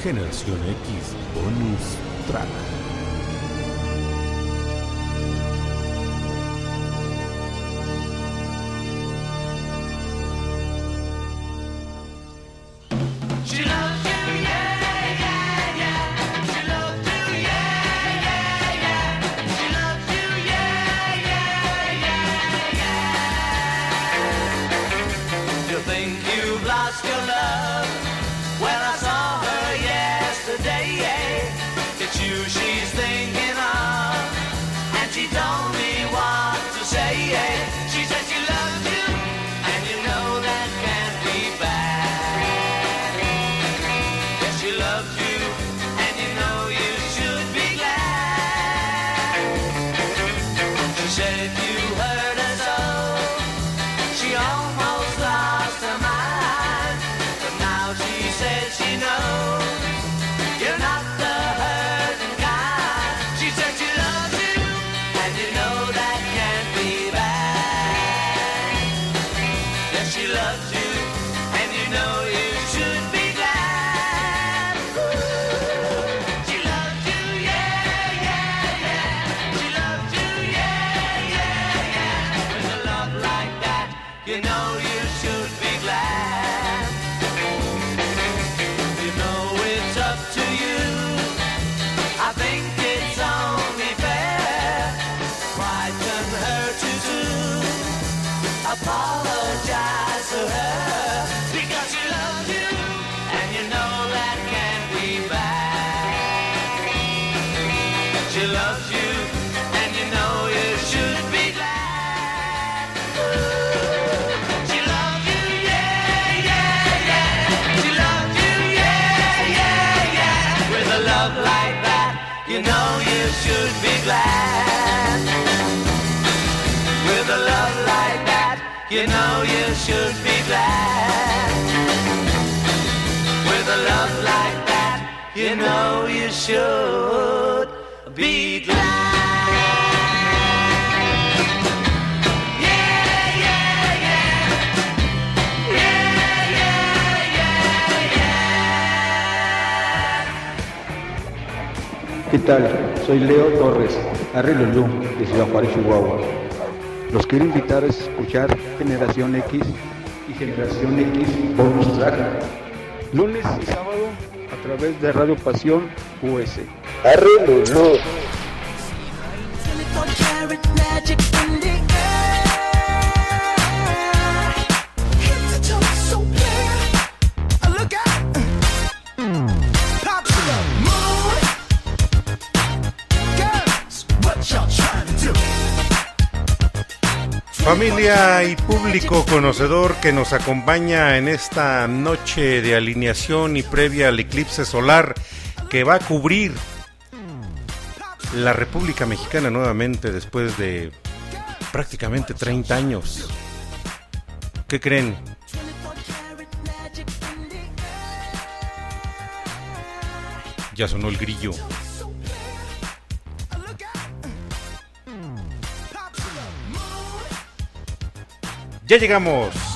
Generación X Bonus Track. To do? Familia y público conocedor que nos acompaña en esta noche de alineación y previa al eclipse solar que va a cubrir la República Mexicana nuevamente después de prácticamente 30 años. ¿Qué creen? Ya sonó el grillo. Ya llegamos.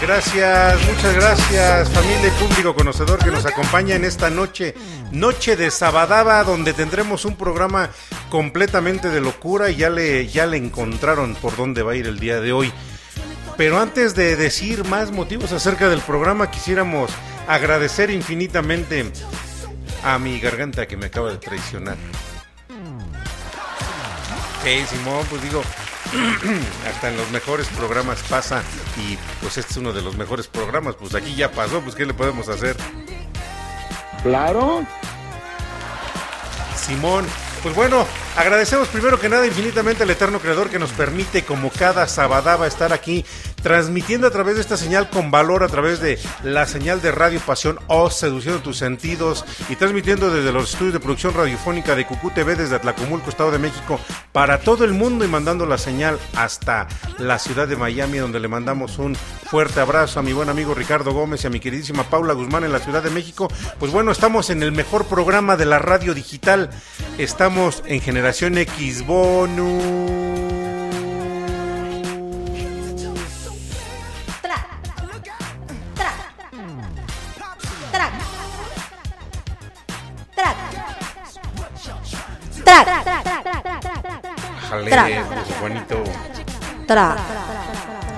Gracias, muchas gracias familia y público conocedor que nos acompaña en esta noche, noche de Sabadaba, donde tendremos un programa completamente de locura y ya le, ya le encontraron por dónde va a ir el día de hoy. Pero antes de decir más motivos acerca del programa, quisiéramos agradecer infinitamente a mi garganta que me acaba de traicionar. Sí, Simón, pues digo, hasta en los mejores programas pasa y pues este es uno de los mejores programas, pues aquí ya pasó, pues ¿qué le podemos hacer? Claro. Simón, pues bueno, Agradecemos primero que nada infinitamente al Eterno Creador que nos permite, como cada sabadaba, estar aquí transmitiendo a través de esta señal con valor, a través de la señal de Radio Pasión O, seduciendo tus sentidos y transmitiendo desde los estudios de producción radiofónica de Cucú TV desde Atlacomulco, Estado de México, para todo el mundo y mandando la señal hasta la ciudad de Miami, donde le mandamos un fuerte abrazo a mi buen amigo Ricardo Gómez y a mi queridísima Paula Guzmán en la Ciudad de México. Pues bueno, estamos en el mejor programa de la radio digital. Estamos en Generación X Bonus. Tra. Tra. Jale, pues, Juanito. Tra.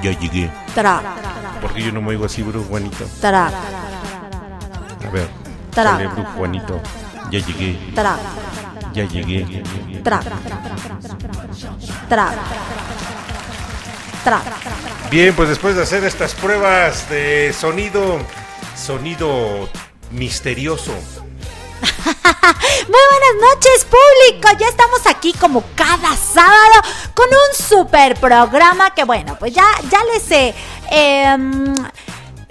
Ya llegué. Tra. Porque yo no me oigo así, Bruce Juanito. Tra. A ver. Tra. Jale, Bruce Juanito. Ya llegué. Tra. Ya llegué. Tra. Tra. Tra. Bien, pues después de hacer estas pruebas de sonido, sonido misterioso. Muy buenas noches, público. Ya estamos aquí como cada sábado con un super programa que, bueno, pues ya, ya les eh, em,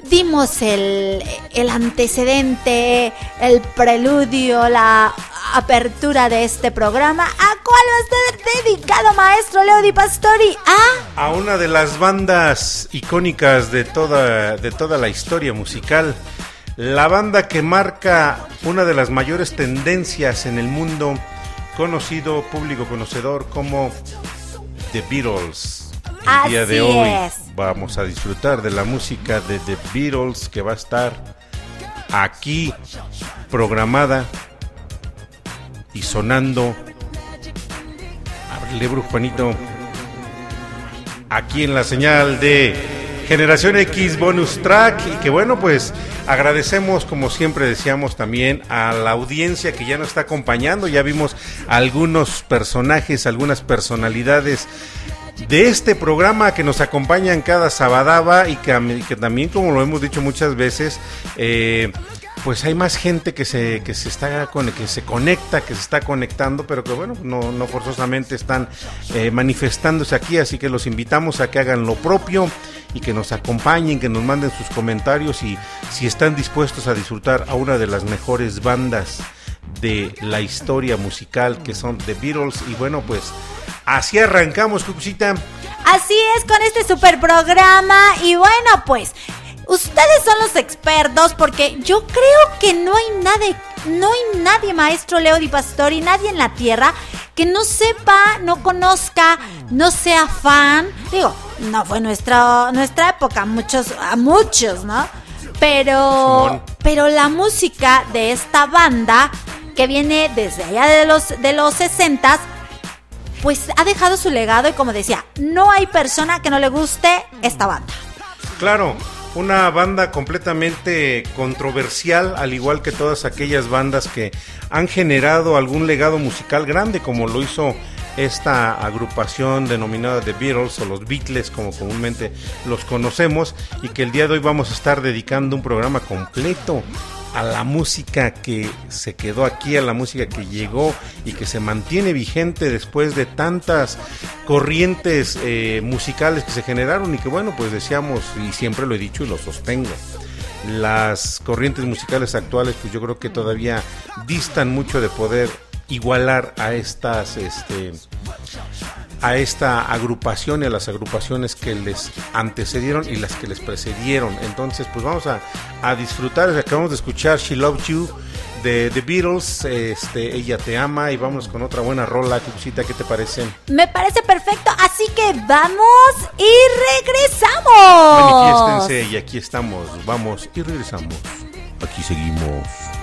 dimos el, el antecedente, el preludio, la apertura de este programa. ¿A cuál va a estar dedicado, maestro Leo Di Pastori? ¿A? A una de las bandas icónicas de toda, de toda la historia musical. La banda que marca una de las mayores tendencias en el mundo, conocido, público conocedor como The Beatles. El día de hoy es. vamos a disfrutar de la música de The Beatles que va a estar aquí programada y sonando. Ábrele, Juanito. Aquí en la señal de Generación X Bonus Track. Y que bueno, pues agradecemos, como siempre decíamos también, a la audiencia que ya nos está acompañando. Ya vimos algunos personajes, algunas personalidades de este programa que nos acompañan cada sabadaba y que, también, como lo hemos dicho muchas veces, eh, pues hay más gente que se, que se está con, que se conecta, que se está conectando, pero que bueno, no, no forzosamente están eh, manifestándose aquí, así que los invitamos a que hagan lo propio y que nos acompañen, que nos manden sus comentarios y si están dispuestos a disfrutar a una de las mejores bandas de la historia musical que son The Beatles. Y bueno pues así arrancamos Cucucita. Así es con este super programa. Y bueno pues ustedes son los expertos porque yo creo que no hay nadie, no hay nadie maestro Leo Di Pastori, nadie en la tierra que no sepa, no conozca, no sea fan. Digo, no fue nuestra nuestra época, muchos a muchos, ¿no? Pero pero la música de esta banda que viene desde allá de los de los 60 pues ha dejado su legado y como decía, no hay persona que no le guste esta banda. Claro, una banda completamente controversial, al igual que todas aquellas bandas que han generado algún legado musical grande, como lo hizo esta agrupación denominada The Beatles o los Beatles, como comúnmente los conocemos, y que el día de hoy vamos a estar dedicando un programa completo a la música que se quedó aquí, a la música que llegó y que se mantiene vigente después de tantas corrientes eh, musicales que se generaron y que bueno, pues decíamos y siempre lo he dicho y lo sostengo. Las corrientes musicales actuales pues yo creo que todavía distan mucho de poder igualar a estas este a esta agrupación y a las agrupaciones que les antecedieron y las que les precedieron. Entonces, pues vamos a, a disfrutar. Acabamos de escuchar She Loves You de The Beatles, este, Ella Te Ama, y vamos con otra buena rola. Cucucita, ¿qué te parece? Me parece perfecto, así que vamos y regresamos. Manifiéstense y aquí estamos. Vamos y regresamos. Aquí seguimos.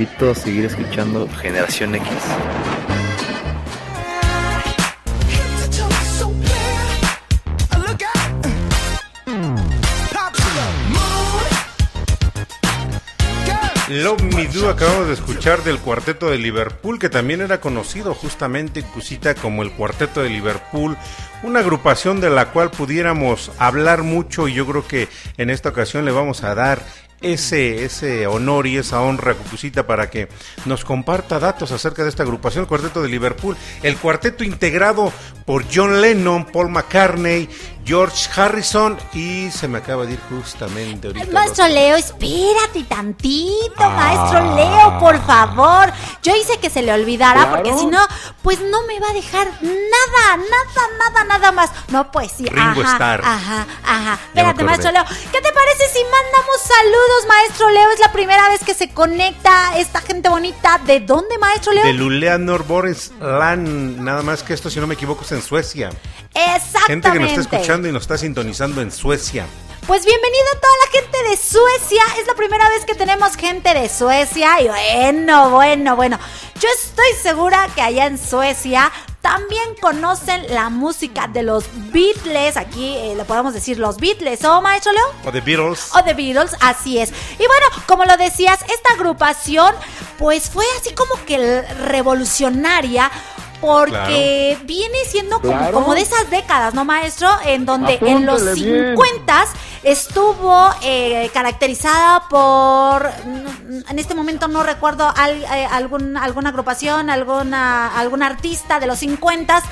Invito a seguir escuchando Generación X. Love Me Do acabamos de escuchar del cuarteto de Liverpool, que también era conocido justamente, como el cuarteto de Liverpool, una agrupación de la cual pudiéramos hablar mucho y yo creo que en esta ocasión le vamos a dar ese, ese honor y esa honra Cucucita para que nos comparta datos acerca de esta agrupación, el cuarteto de Liverpool, el cuarteto integrado por John Lennon, Paul McCartney, George Harrison y se me acaba de ir justamente ahorita. Maestro. Leo, espérate tantito, Ah. maestro Leo, por favor. Yo hice que se le olvidara, porque si no, pues no me va a dejar nada, nada, nada, nada más. No, pues sí, Ringo ajá, Starr. ajá, ajá. Espérate, maestro Leo. ¿Qué te parece si mandamos saludos, maestro Leo? Es la primera vez que se conecta esta gente bonita. ¿De dónde, maestro Leo? De Luleanor Boris Lan, nada más que esto, si no me equivoco, es en Suecia. Exactamente. Gente que nos está escuchando y nos está sintonizando en Suecia. Pues bienvenido a toda la gente de Suecia. Es la primera vez que tenemos gente de Suecia. Y bueno, bueno, bueno. Yo estoy segura que allá en Suecia también conocen la música de los Beatles. Aquí eh, le podemos decir los Beatles, ¿o maestro Leo? O The Beatles. O The Beatles, así es. Y bueno, como lo decías, esta agrupación pues fue así como que revolucionaria. Porque viene siendo como, Claro. como de esas décadas, ¿no, maestro? En donde en los Apúntale bien. 50 estuvo eh, caracterizada por, en este momento no recuerdo al- eh, algún, alguna agrupación, alguna, algún artista de los 50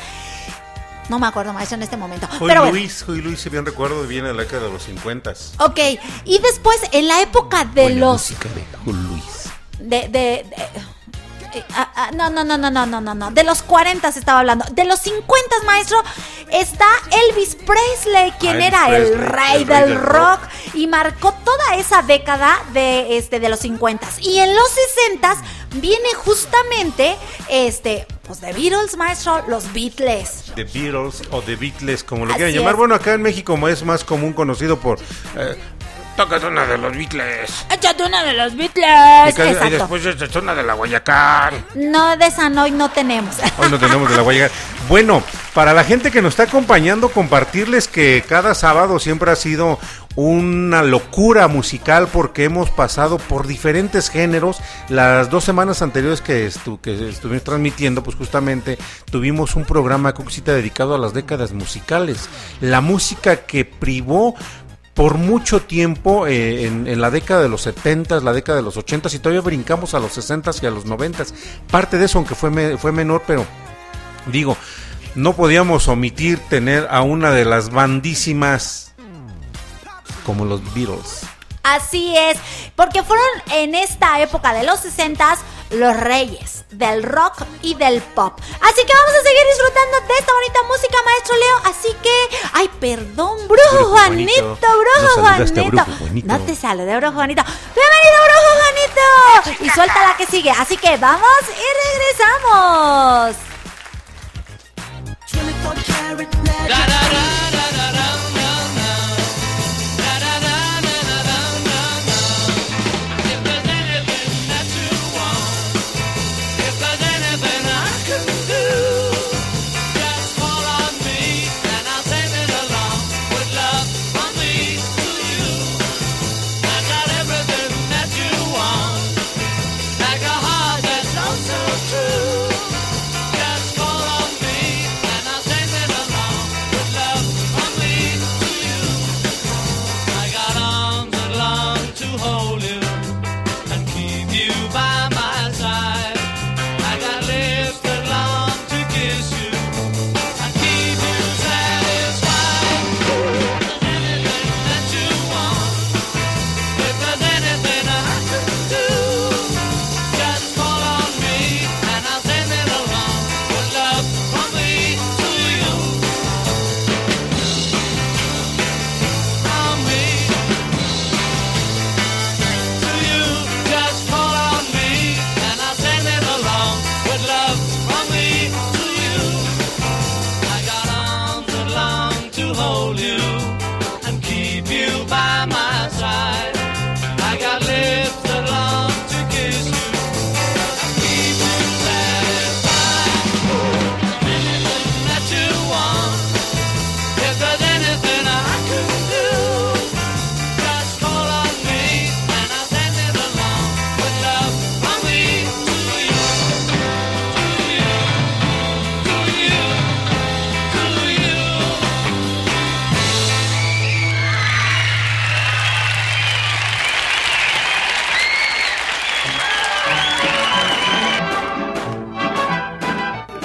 No me acuerdo, maestro, en este momento. Hoy Pero bueno. Luis, hoy Luis, si bien recuerdo, viene de la década de los 50. Ok, y después en la época de Buena los música de Juan Luis. de, de, de- no, no, no, no, no, no, no, no. De los 40 se estaba hablando. De los 50, maestro, está Elvis Presley, quien Ah, Elvis era el rey el rey del del rock, y marcó toda esa década de este de los 50 y en los 60 viene justamente este pues The Beatles, maestro, los Beatles. The Beatles o The Beatles, como le Así quieran llamar. es. Bueno, acá en México es más común conocido por... Eh, Tócate una de los Beatles. Échate una de los Y, Beatles. y después échate una de la Guayacán. No de esa no, hoy no tenemos. Hoy no tenemos de la Guayacán. Bueno, para la gente que nos está acompañando, compartirles que cada sábado siempre ha sido una locura musical porque hemos pasado por diferentes géneros. Las dos semanas anteriores que, estu- que estuvimos transmitiendo, pues justamente tuvimos un programa Cuxita dedicado a las décadas musicales. La música que privó por mucho tiempo eh, en, la década de los 70, la década de los 80 y todavía brincamos a los 60 y a los 90. Parte de eso, aunque fue, fue menor, pero digo, no podíamos omitir tener a una de las bandísimas como los Beatles. Así es, porque fueron en esta época de los 60 los reyes del rock y del pop. Así que vamos a seguir disfrutando de esta bonita música, maestro Leo. Así que, ay, perdón, brujo Juanito. Brujo Juanito. No te saludé, brujo Juanito. Bienvenido, brujo Juanito. Y suelta la que sigue. Así que vamos y regresamos.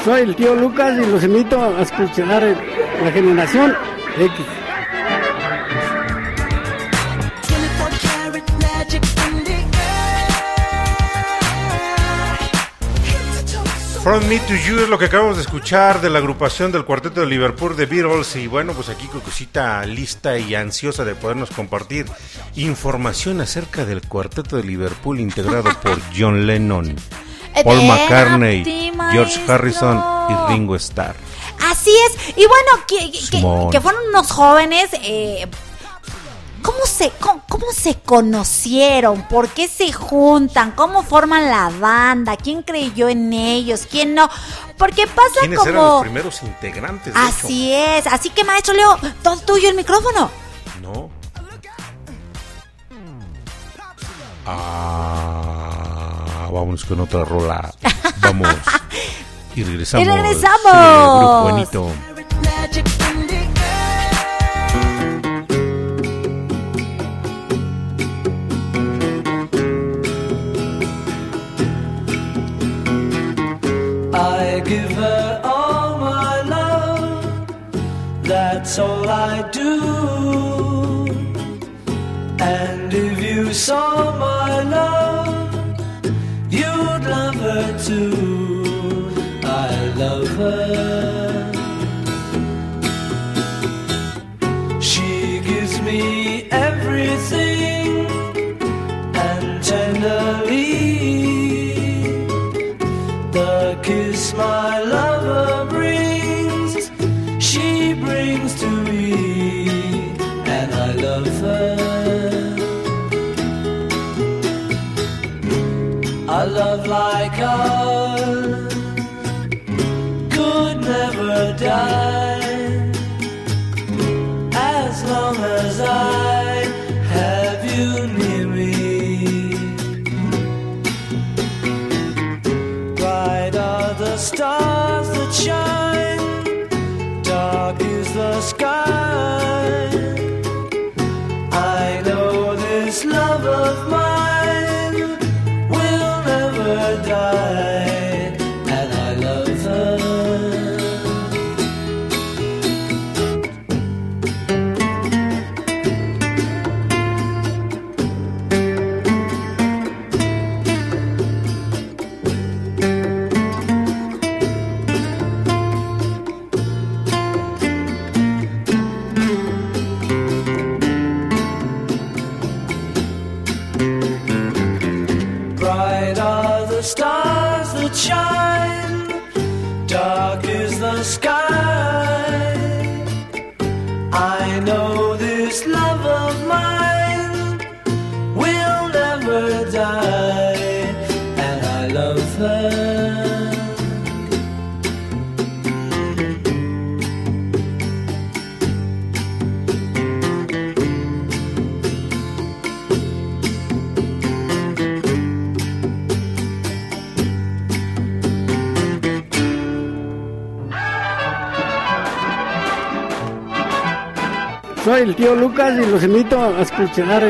Soy el tío Lucas y los invito a escuchar la generación X. From Me to You es lo que acabamos de escuchar de la agrupación del cuarteto de Liverpool de Beatles. Y bueno, pues aquí cosita lista y ansiosa de podernos compartir información acerca del cuarteto de Liverpool integrado por John Lennon, Paul McCartney, George. Harrison y Ringo Starr. Así es. Y bueno, que, que- Simón. que fueron unos jóvenes. eh, ¿cómo, se, cómo, cómo se conocieron? ¿Por qué se juntan? ¿Cómo forman la banda? ¿Quién creyó en ellos? ¿Quién no? Porque pasa ¿Quiénes eran los como. primeros integrantes? de Así es. Así que, maestro Leo, todo tuyo el micrófono. No. Ah, vamos con otra rola. Vamos. Y regresamos. Y regresamos. Sí, Grupo. I give her all my love, that's all I do. And if you saw love die as long as I el tío Lucas y los invito a escuchar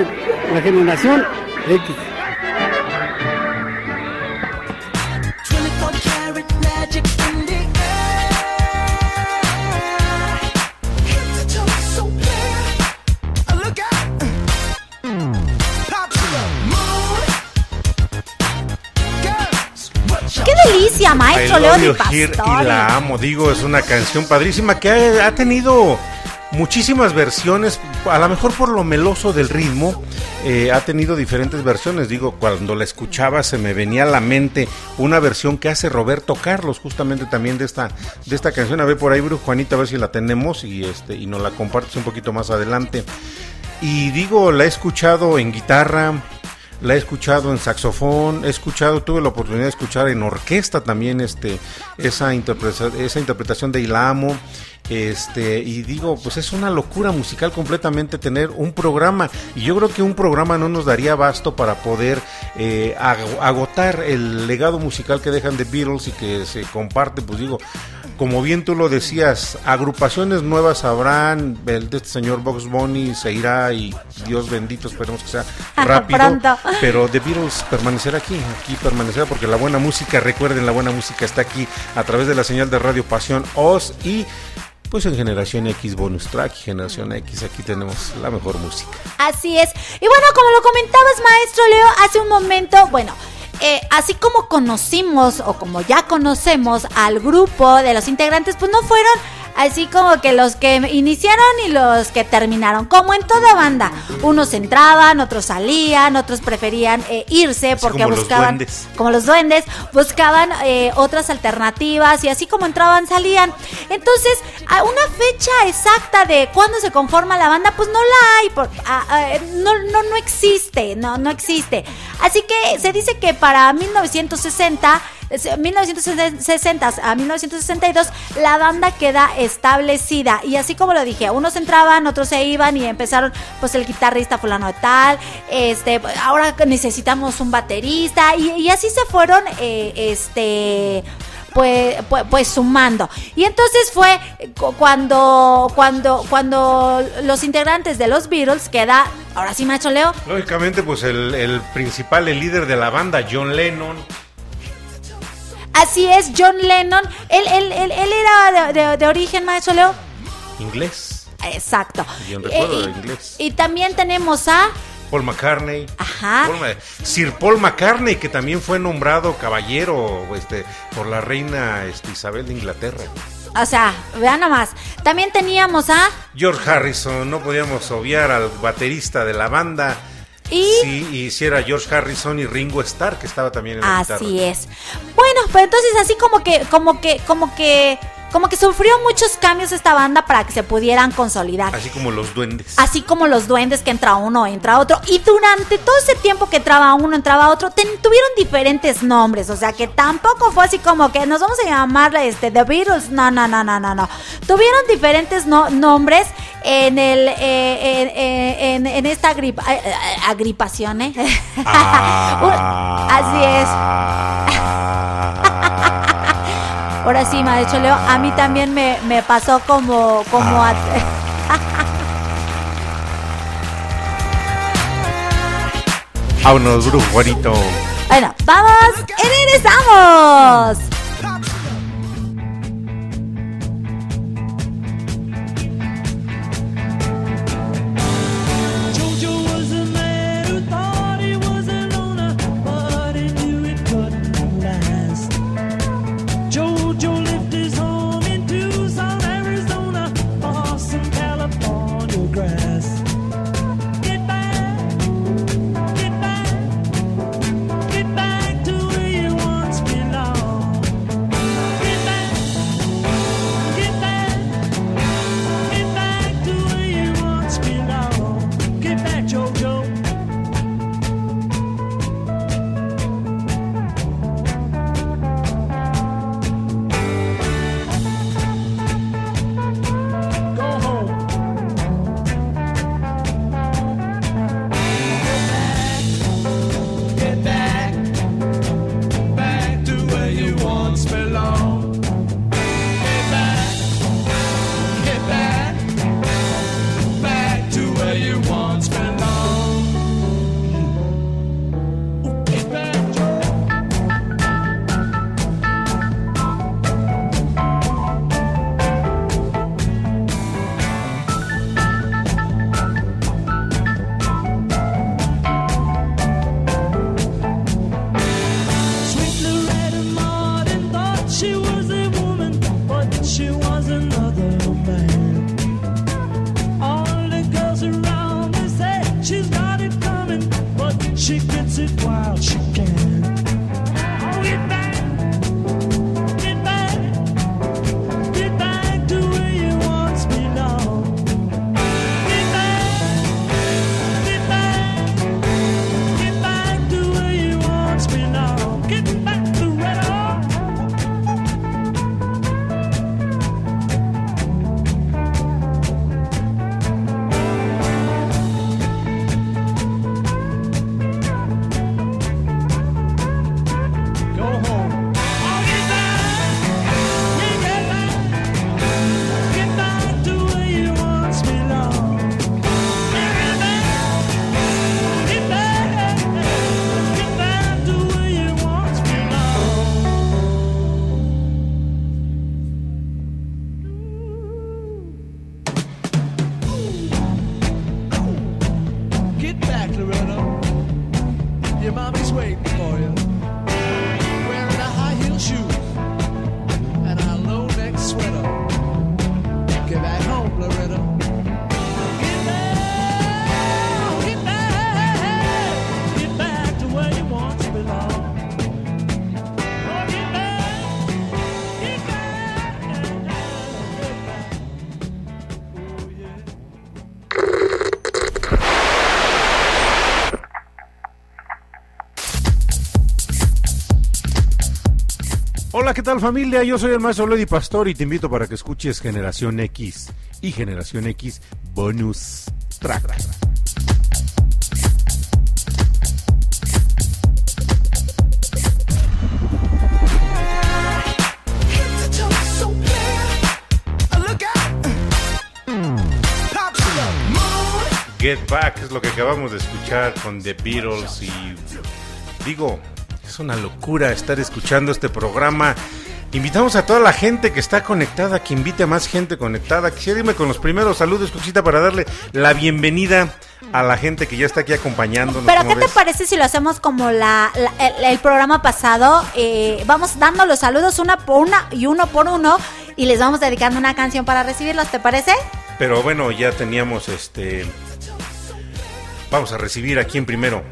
la generación X. 24 karat magic in the air. Head to toe so clear. Look out. Pop to the moon. Girls, what you ¡Qué delicia, I maestro Di here Pastori! y la amo, digo, es una canción padrísima que ha, ha tenido muchísimas versiones, a lo mejor por lo meloso del ritmo, eh, ha tenido diferentes versiones, digo, cuando la escuchaba se me venía a la mente una versión que hace Roberto Carlos, justamente también de esta, de esta canción, a ver por ahí, Brujo Juanita, a ver si la tenemos y, este, y nos la compartes un poquito más adelante. Y digo, la he escuchado en guitarra, la he escuchado en saxofón, he escuchado, tuve la oportunidad de escuchar en orquesta también este, esa, interpreta- esa interpretación de Ilamo. Este, y digo, pues es una locura musical completamente tener un programa. Y yo creo que un programa no nos daría abasto para poder eh, ag- agotar el legado musical que dejan de Beatles y que se comparte, pues digo, como bien tú lo decías, agrupaciones nuevas habrán, el de este señor Box Bunny se irá y Dios bendito, esperemos que sea rápido. Pero The Beatles permanecerá aquí, aquí permanecerá porque la buena música, recuerden, la buena música está aquí a través de la señal de Radio Pasión Oz y pues en Generación X Bonus Track Generación X aquí tenemos la mejor música. Así es. Y bueno, como lo comentabas, maestro Leo, hace un momento, bueno, eh, así como conocimos o como ya conocemos al grupo de los integrantes, pues no fueron así como que los que iniciaron y los que terminaron, como en toda banda. Unos entraban, otros salían, otros preferían eh, irse porque como buscaban, como los duendes, buscaban eh, otras alternativas y así como entraban, salían. Entonces, a una fecha exacta de cuándo se conforma la banda, pues no la hay, por- a- a- no, no, no existe, no, no existe. Así que se dice que para 1960, es- 1960 a 1962, la banda queda establecida. Y así como lo dije, unos entraban, otros se iban y empezaron, pues el guitarrista fulano de tal, este, ahora necesitamos un baterista, y, así se fueron, eh, este pues, pues, pues sumando. Y entonces fue cu- cuando, cuando, cuando los integrantes de los Beatles queda, ahora sí, macho Leo, Lógicamente, pues el, el principal, el líder de la banda, John Lennon, así es, John Lennon, él, él, él, él era de, de- de origen, maestro Leo. inglés, Exacto. Recuerdo Eh, de inglés. y también tenemos a, Paul McCartney. ajá, Paul Ma- Sir Paul McCartney, que también fue nombrado caballero este, por la reina este, Isabel de Inglaterra. o sea, vean nomás. También teníamos a, George Harrison, no podíamos obviar al baterista de la banda. Y... Sí, y si era George Harrison y Ringo Starr, que estaba también en la Así guitarra. es. Bueno, pues entonces así como que, como que, como que, como que sufrió muchos cambios esta banda para que se pudieran consolidar. Así como los duendes. Así como los duendes que entra uno, entra otro. Y durante todo ese tiempo que entraba uno, entraba otro, ten- tuvieron diferentes nombres. O sea que tampoco fue así como que nos vamos a llamar este, The Beatles. No, no, no, no, no, no. Tuvieron diferentes no- nombres en el eh, en, eh, en- en esta agripa- eh, eh, agripación, ¿eh? Así es. Ahora sí, maestro Leo, a mí también me, me pasó como, como a- Vámonos, brujo Juanito. Bueno, vamos y regresamos. ¿Qué tal familia? Yo soy el maestro Lady Pastor y te invito para que escuches Generación X y Generación X Bonus Track. Get Back es lo que acabamos de escuchar con The Beatles y digo, es una locura estar escuchando este programa. Invitamos a toda la gente que está conectada, que invite a más gente conectada. Quisiera irme con los primeros saludos, Cuchita, para darle la bienvenida a la gente que ya está aquí acompañándonos. Pero ¿cómo ¿qué te parece si lo hacemos como la, la- el, el programa pasado? Eh, vamos dando los saludos una por una y uno por uno y les vamos dedicando una canción para recibirlos, ¿te parece? Pero bueno, ya teníamos este. Vamos a recibir a quién primero.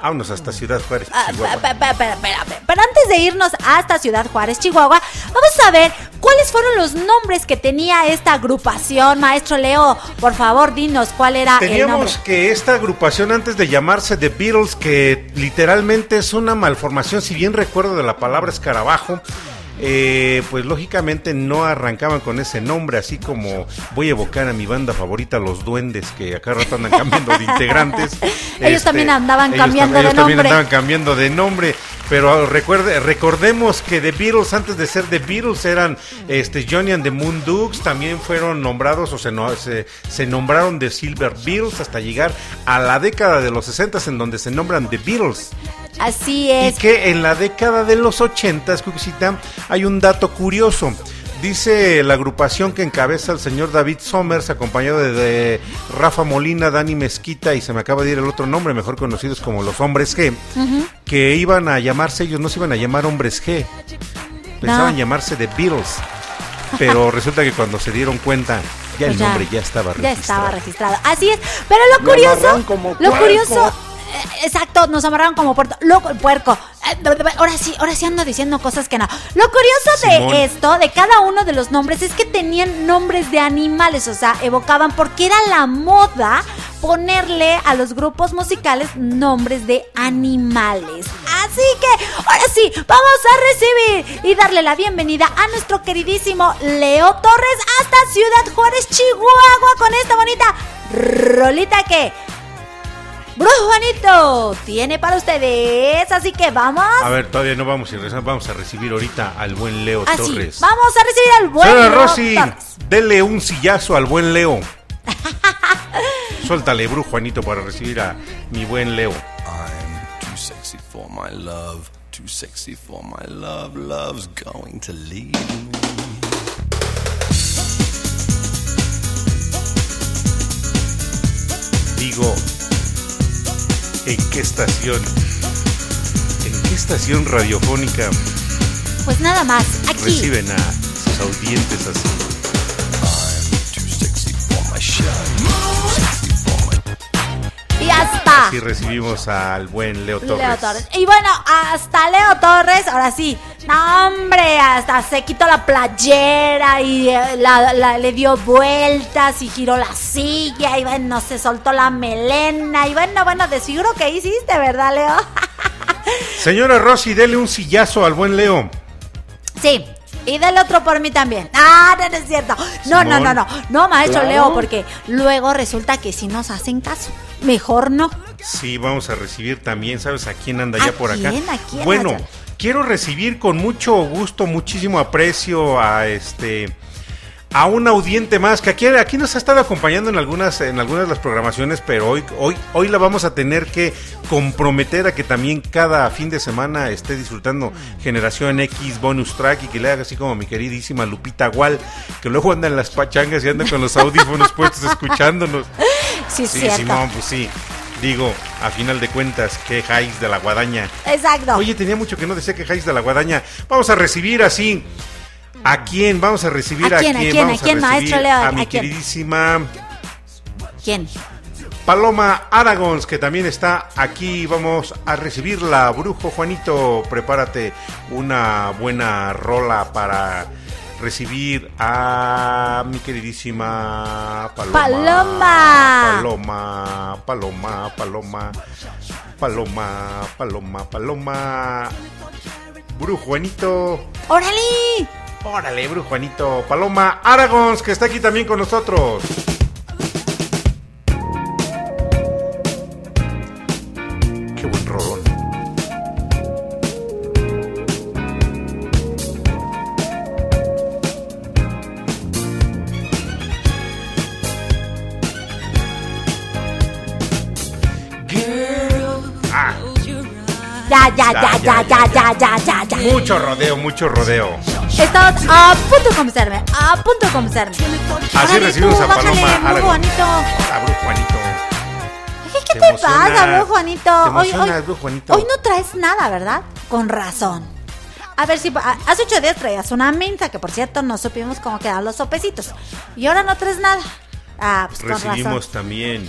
Vámonos hasta Ciudad Juárez, Ah, Chihuahua. Pero antes de irnos hasta Ciudad Juárez, Chihuahua, vamos a ver cuáles fueron los nombres que tenía esta agrupación. Maestro Leo, por favor, dinos cuál era el nombre. Teníamos que esta agrupación antes de llamarse The Beatles, que literalmente es una malformación, si bien recuerdo de la palabra escarabajo, eh, pues lógicamente no arrancaban con ese nombre, así como voy a evocar a mi banda favorita, los duendes, que acá rato andan cambiando de integrantes. Este, Ellos también andaban ellos cambiando tam- de ellos también nombre. andaban cambiando de nombre. Pero recuerde, recordemos que The Beatles, antes de ser The Beatles, eran este, Johnny and the Moon Dukes, también fueron nombrados o se, no- se, se nombraron The Silver Beatles hasta llegar a la década de los 60 en donde se nombran The Beatles. Así Y es. que en la década de los 80, Cuquisita, hay un dato curioso. Dice la agrupación que encabeza el señor David Somers, acompañado de, de Rafa Molina, Dani Mezquita y se me acaba de ir el otro nombre, mejor conocidos como los Hombres G, que iban a llamarse, ellos no se iban a llamar Hombres G, pensaban No. llamarse The Beatles, pero resulta que cuando se dieron cuenta, ya el Pues ya, nombre ya estaba Ya registrado. estaba registrado. Así es. Pero lo curioso. Lo curioso. Eh, Exacto, nos amarraron como puerco. Lo, puerco. Eh, Ahora sí, ahora sí ando diciendo cosas que no. Lo curioso Simón. de esto, de cada uno de los nombres, es que tenían nombres de animales. O sea, evocaban porque era la moda ponerle a los grupos musicales nombres de animales. Así que, ahora sí, vamos a recibir y darle la bienvenida a nuestro queridísimo Leo Torres hasta Ciudad Juárez, Chihuahua, con esta bonita rolita que Brujo Juanito tiene para ustedes. Así que vamos. A ver, todavía no vamos a regresar, vamos a recibir ahorita al buen Leo Así, Torres. vamos a recibir al buen Señora Leo Rosy, Torres. dele un sillazo al buen Leo. Suéltale, Bru Juanito, para recibir a mi buen Leo. I'm too sexy for my love, too sexy for my love. Love's going to leave me. Digo, ¿en qué estación? ¿En qué estación radiofónica Pues nada más, aquí. reciben a sus audientes así? I'm too sexy for my shirt, hasta. Así recibimos al buen Leo Torres. Leo Torres. Y bueno, hasta Leo Torres, ahora sí. No, hombre, hasta se quitó la playera y eh, la- la- le dio vueltas y giró la silla y bueno, se soltó la melena y bueno, bueno, de seguro que hiciste, ¿verdad, Leo? Señora Rosy, dele un sillazo al buen Leo. Sí. Y del otro por mí también. Ah, no, no es cierto. No, no, no, no. No, maestro Claro. Leo, porque luego resulta que si nos hacen caso. Mejor no. Sí, vamos a recibir también, ¿sabes a quién anda ya ¿A por acá? quién? ¿A quién, Bueno, quiero recibir con mucho gusto, muchísimo aprecio a este a un audiente más que aquí, aquí nos ha estado acompañando en algunas en algunas de las programaciones, pero hoy hoy hoy la vamos a tener que comprometer a que también cada fin de semana esté disfrutando Generación X bonus track y que le haga así como mi queridísima Lupita Gual, que luego anda en las pachangas y anda con los audífonos puestos escuchándonos. Sí, Sí, cierto. Simón, pues sí. Digo, a final de cuentas, que Jais de la Guadaña. Exacto. Oye, tenía mucho que no decía que Jais de la Guadaña. Vamos a recibir así. ¿A quién? Vamos a recibir ¿A a quién, a quién. a quién, recibir maestro Leo? A ¿A mi quién? queridísima ¿Quién? Paloma Aragons, que también está aquí. Vamos a recibirla. Brujo Juanito, prepárate una buena rola para recibir a mi queridísima Paloma. Paloma. Paloma, Paloma, Paloma, Paloma, Paloma, Paloma. Brujo Juanito, ¡Órale! Órale, Brujo Juanito. Paloma Aragons, que está aquí también con nosotros. Qué buen rolón. Ah, Ya, ya, ya, ya, ya, ya, ya, ya, ya. mucho rodeo, mucho rodeo. Estamos a punto de comenzarme, a punto de comenzarme. Así recibimos tú, a bájale, Paloma Aragón. bonito. Hola, Brujo Juanito. ¿Qué, qué Te pasa, bro Juanito? te Hoy, hoy, emocionas, bro Juanito. hoy no traes nada, ¿verdad? Con razón. A ver si a- hace ocho días traías una minta, que por cierto no supimos cómo quedaron los sopecitos. Y ahora no traes nada. Ah, pues con razón. Recibimos también.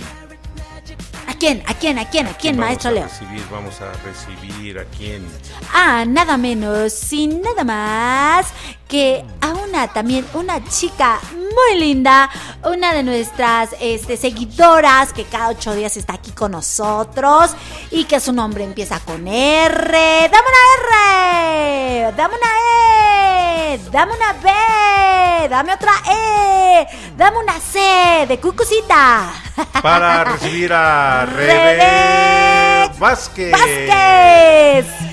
¿A quién? ¿A quién? ¿A quién? ¿A quién, vamos maestro a Leo? Recibir, vamos a recibir a quién. Ah, nada menos y nada más que a una también, una chica muy linda, una de nuestras este, seguidoras que cada ocho días está aquí con nosotros y que su nombre empieza con R. ¡Dame una R! ¡Dame una E! ¡Dame una B! ¡Dame otra E! ¡Dame una C! ¡De cucucita! Para recibir a Rebe Rebe Vázquez. ¡Vázquez!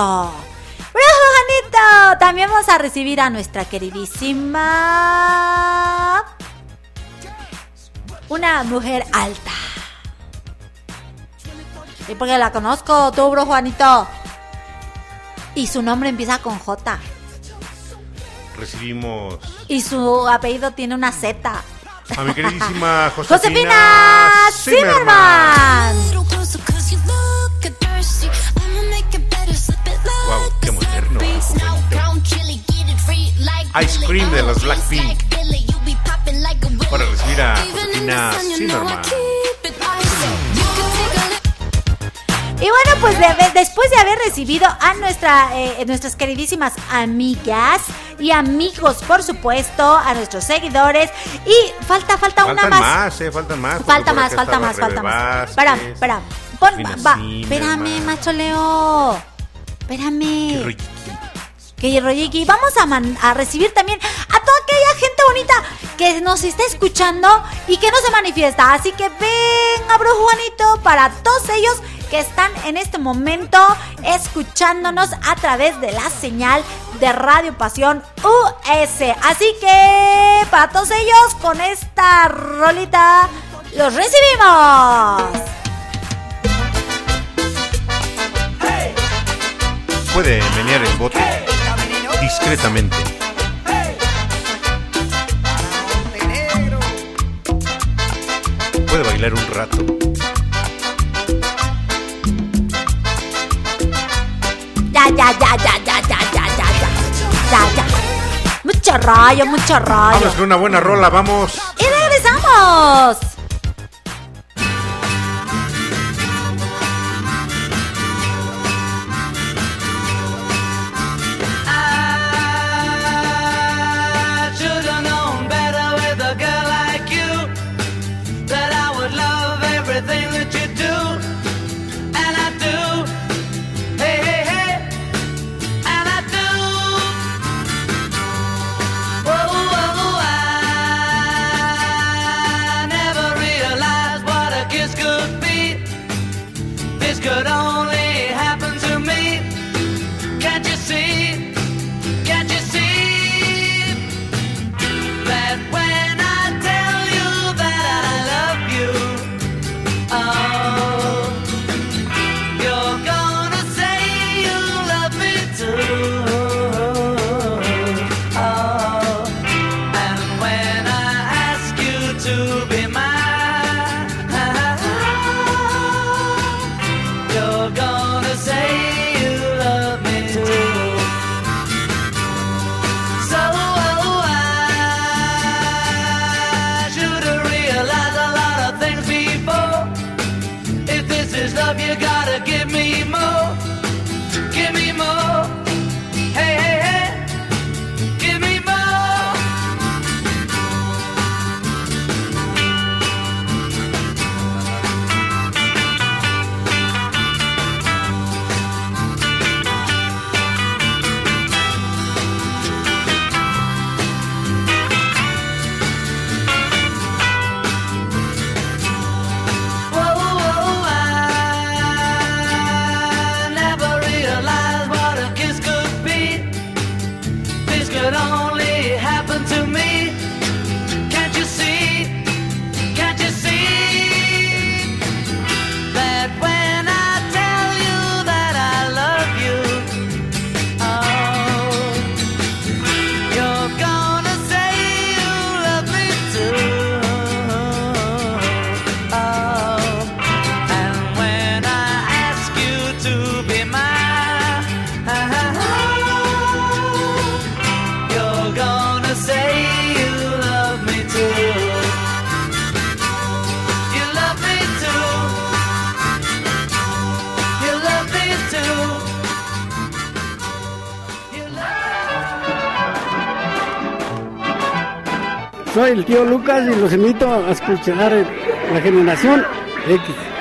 Eso. Brujo Juanito. También vamos a recibir a nuestra queridísima. Una mujer alta. Y porque la conozco, tú, brujo Juanito. Y su nombre empieza con J. Recibimos Y su apellido tiene una Z. a mi queridísima Josefina, Josefina Zimmerman. Wow, Ice Cream de los Blackpink. Para recibir a Josefina Zimmerman. Y bueno, pues de haber- después de haber recibido a nuestra, eh, nuestras queridísimas amigas y amigos, por supuesto, a nuestros seguidores. Y falta, falta una más. más, eh, faltan más. Falta más, falta más, falta más. Espérame, espérame. Pon, va, espérame, macho Leo. Qué Espérame. rico. Que Royiki, vamos a, recibir también a toda aquella gente bonita que nos está escuchando y que no se manifiesta. Así que venga, bro Juanito, para todos ellos que están en este momento escuchándonos a través de la señal de Radio Pasión US. Así que para todos ellos, con esta rolita, los recibimos. Puede menear el bote discretamente. Puede bailar un rato. Ya, ya, ya, ya, ya, ya, ya, ya, ya. Ya, ya. Mucho rollo, mucho rollo. Vamos con una buena rola, vamos. Y regresamos. Tío Lucas y los invito a escuchar eh, la generación X.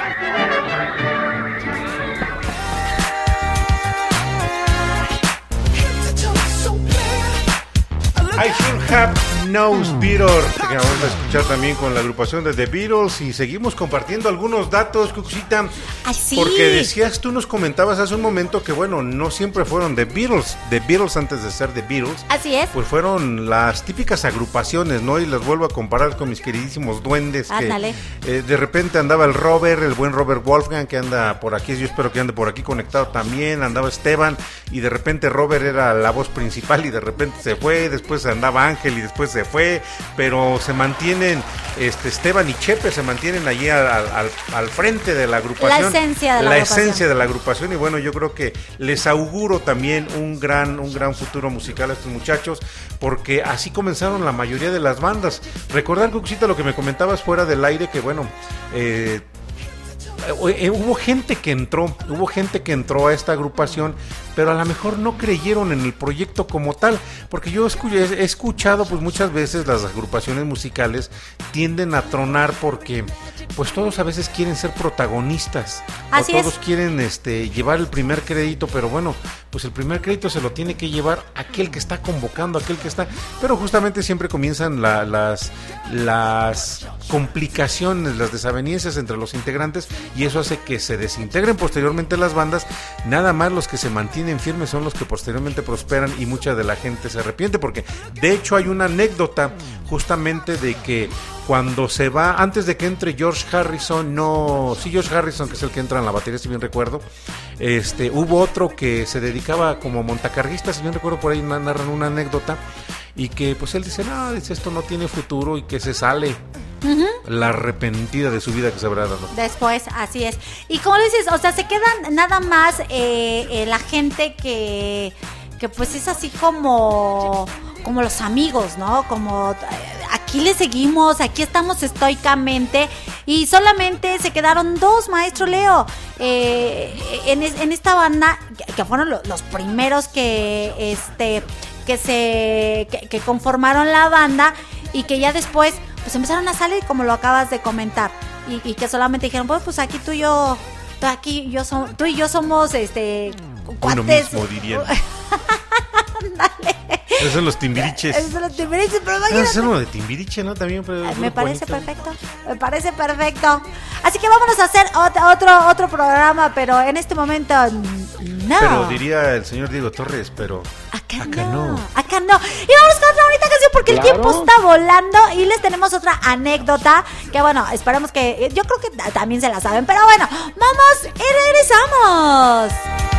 knows Beatles. Que vamos a escuchar también con la agrupación de The Beatles y seguimos compartiendo algunos datos, Cucucita. Ay, sí. Porque decías, tú nos comentabas hace un momento que, bueno, no siempre fueron The Beatles. The Beatles antes de ser The Beatles. Así es. Pues fueron las típicas agrupaciones, ¿no? Y las vuelvo a comparar con mis queridísimos duendes. Que, Ándale. eh, de repente andaba el Robert, el buen Robert Wolfgang, que anda por aquí. Yo espero que ande por aquí conectado también. Andaba Esteban, y de repente Robert era la voz principal, y de repente se fue. Después andaba Ángel, y después se fue. Pero se mantienen, este Esteban y Chepe se mantienen allí al, al- al frente de la agrupación. La esencia de la agrupación. esencia de la agrupación. Y bueno, yo creo que les auguro también un gran, un gran futuro musical a estos muchachos, porque así comenzaron la mayoría de las bandas. Recordar, Cucucita, lo que me comentabas fuera del aire, que bueno, eh, hubo gente que entró, hubo gente que entró a esta agrupación, pero a lo mejor no creyeron en el proyecto como tal, porque yo he escuchado pues muchas veces las agrupaciones musicales tienden a tronar porque pues todos a veces quieren ser protagonistas, Así o es. todos quieren este llevar el primer crédito, pero bueno, pues el primer crédito se lo tiene que llevar aquel que está convocando, aquel que está, pero justamente siempre comienzan la- las las complicaciones, las desavenencias entre los integrantes y eso hace que se desintegren posteriormente las bandas. Nada más los que se mantienen firmes son los que posteriormente prosperan y mucha de la gente se arrepiente porque de hecho hay una anécdota justamente de que cuando se va, antes de que entre George Harrison, no, sí George Harrison que es el que entra en la batería si bien recuerdo, este, hubo otro que se dedicaba como montacarguista, si bien recuerdo por ahí na- narran una anécdota y que pues él dice, no, dice esto no tiene futuro y que se sale La arrepentida de su vida que se habrá dado. Después, así es. Y como dices, o sea, se quedan nada más eh, eh, la gente que, que pues es así como, como los amigos, ¿no? Como eh, aquí le seguimos, aquí estamos estoicamente y solamente se quedaron dos, maestro Leo, eh, en, es- en esta banda, que, fueron lo- los primeros que, este, que se, que, que conformaron la banda y que ya después pues empezaron a salir como lo acabas de comentar. Y, y que solamente dijeron pues pues aquí tú y yo tú aquí yo som- tú y yo somos este Uno cuates mismo dirían. Esos son los timbiriches. Esos son los timbiriches, pero Debe imagínate. ser uno de timbiriche, ¿no? También. pero Me parece bonito. perfecto, me parece perfecto. Así que vámonos a hacer otro, otro, programa, pero en este momento mm, no. Pero diría el señor Diego Torres, pero Acá, acá no. no. Acá no. Y vamos con otra bonita canción porque el tiempo está volando y les tenemos otra anécdota que bueno, esperamos que eh, yo creo que ta- también se la saben, pero bueno, vamos y regresamos.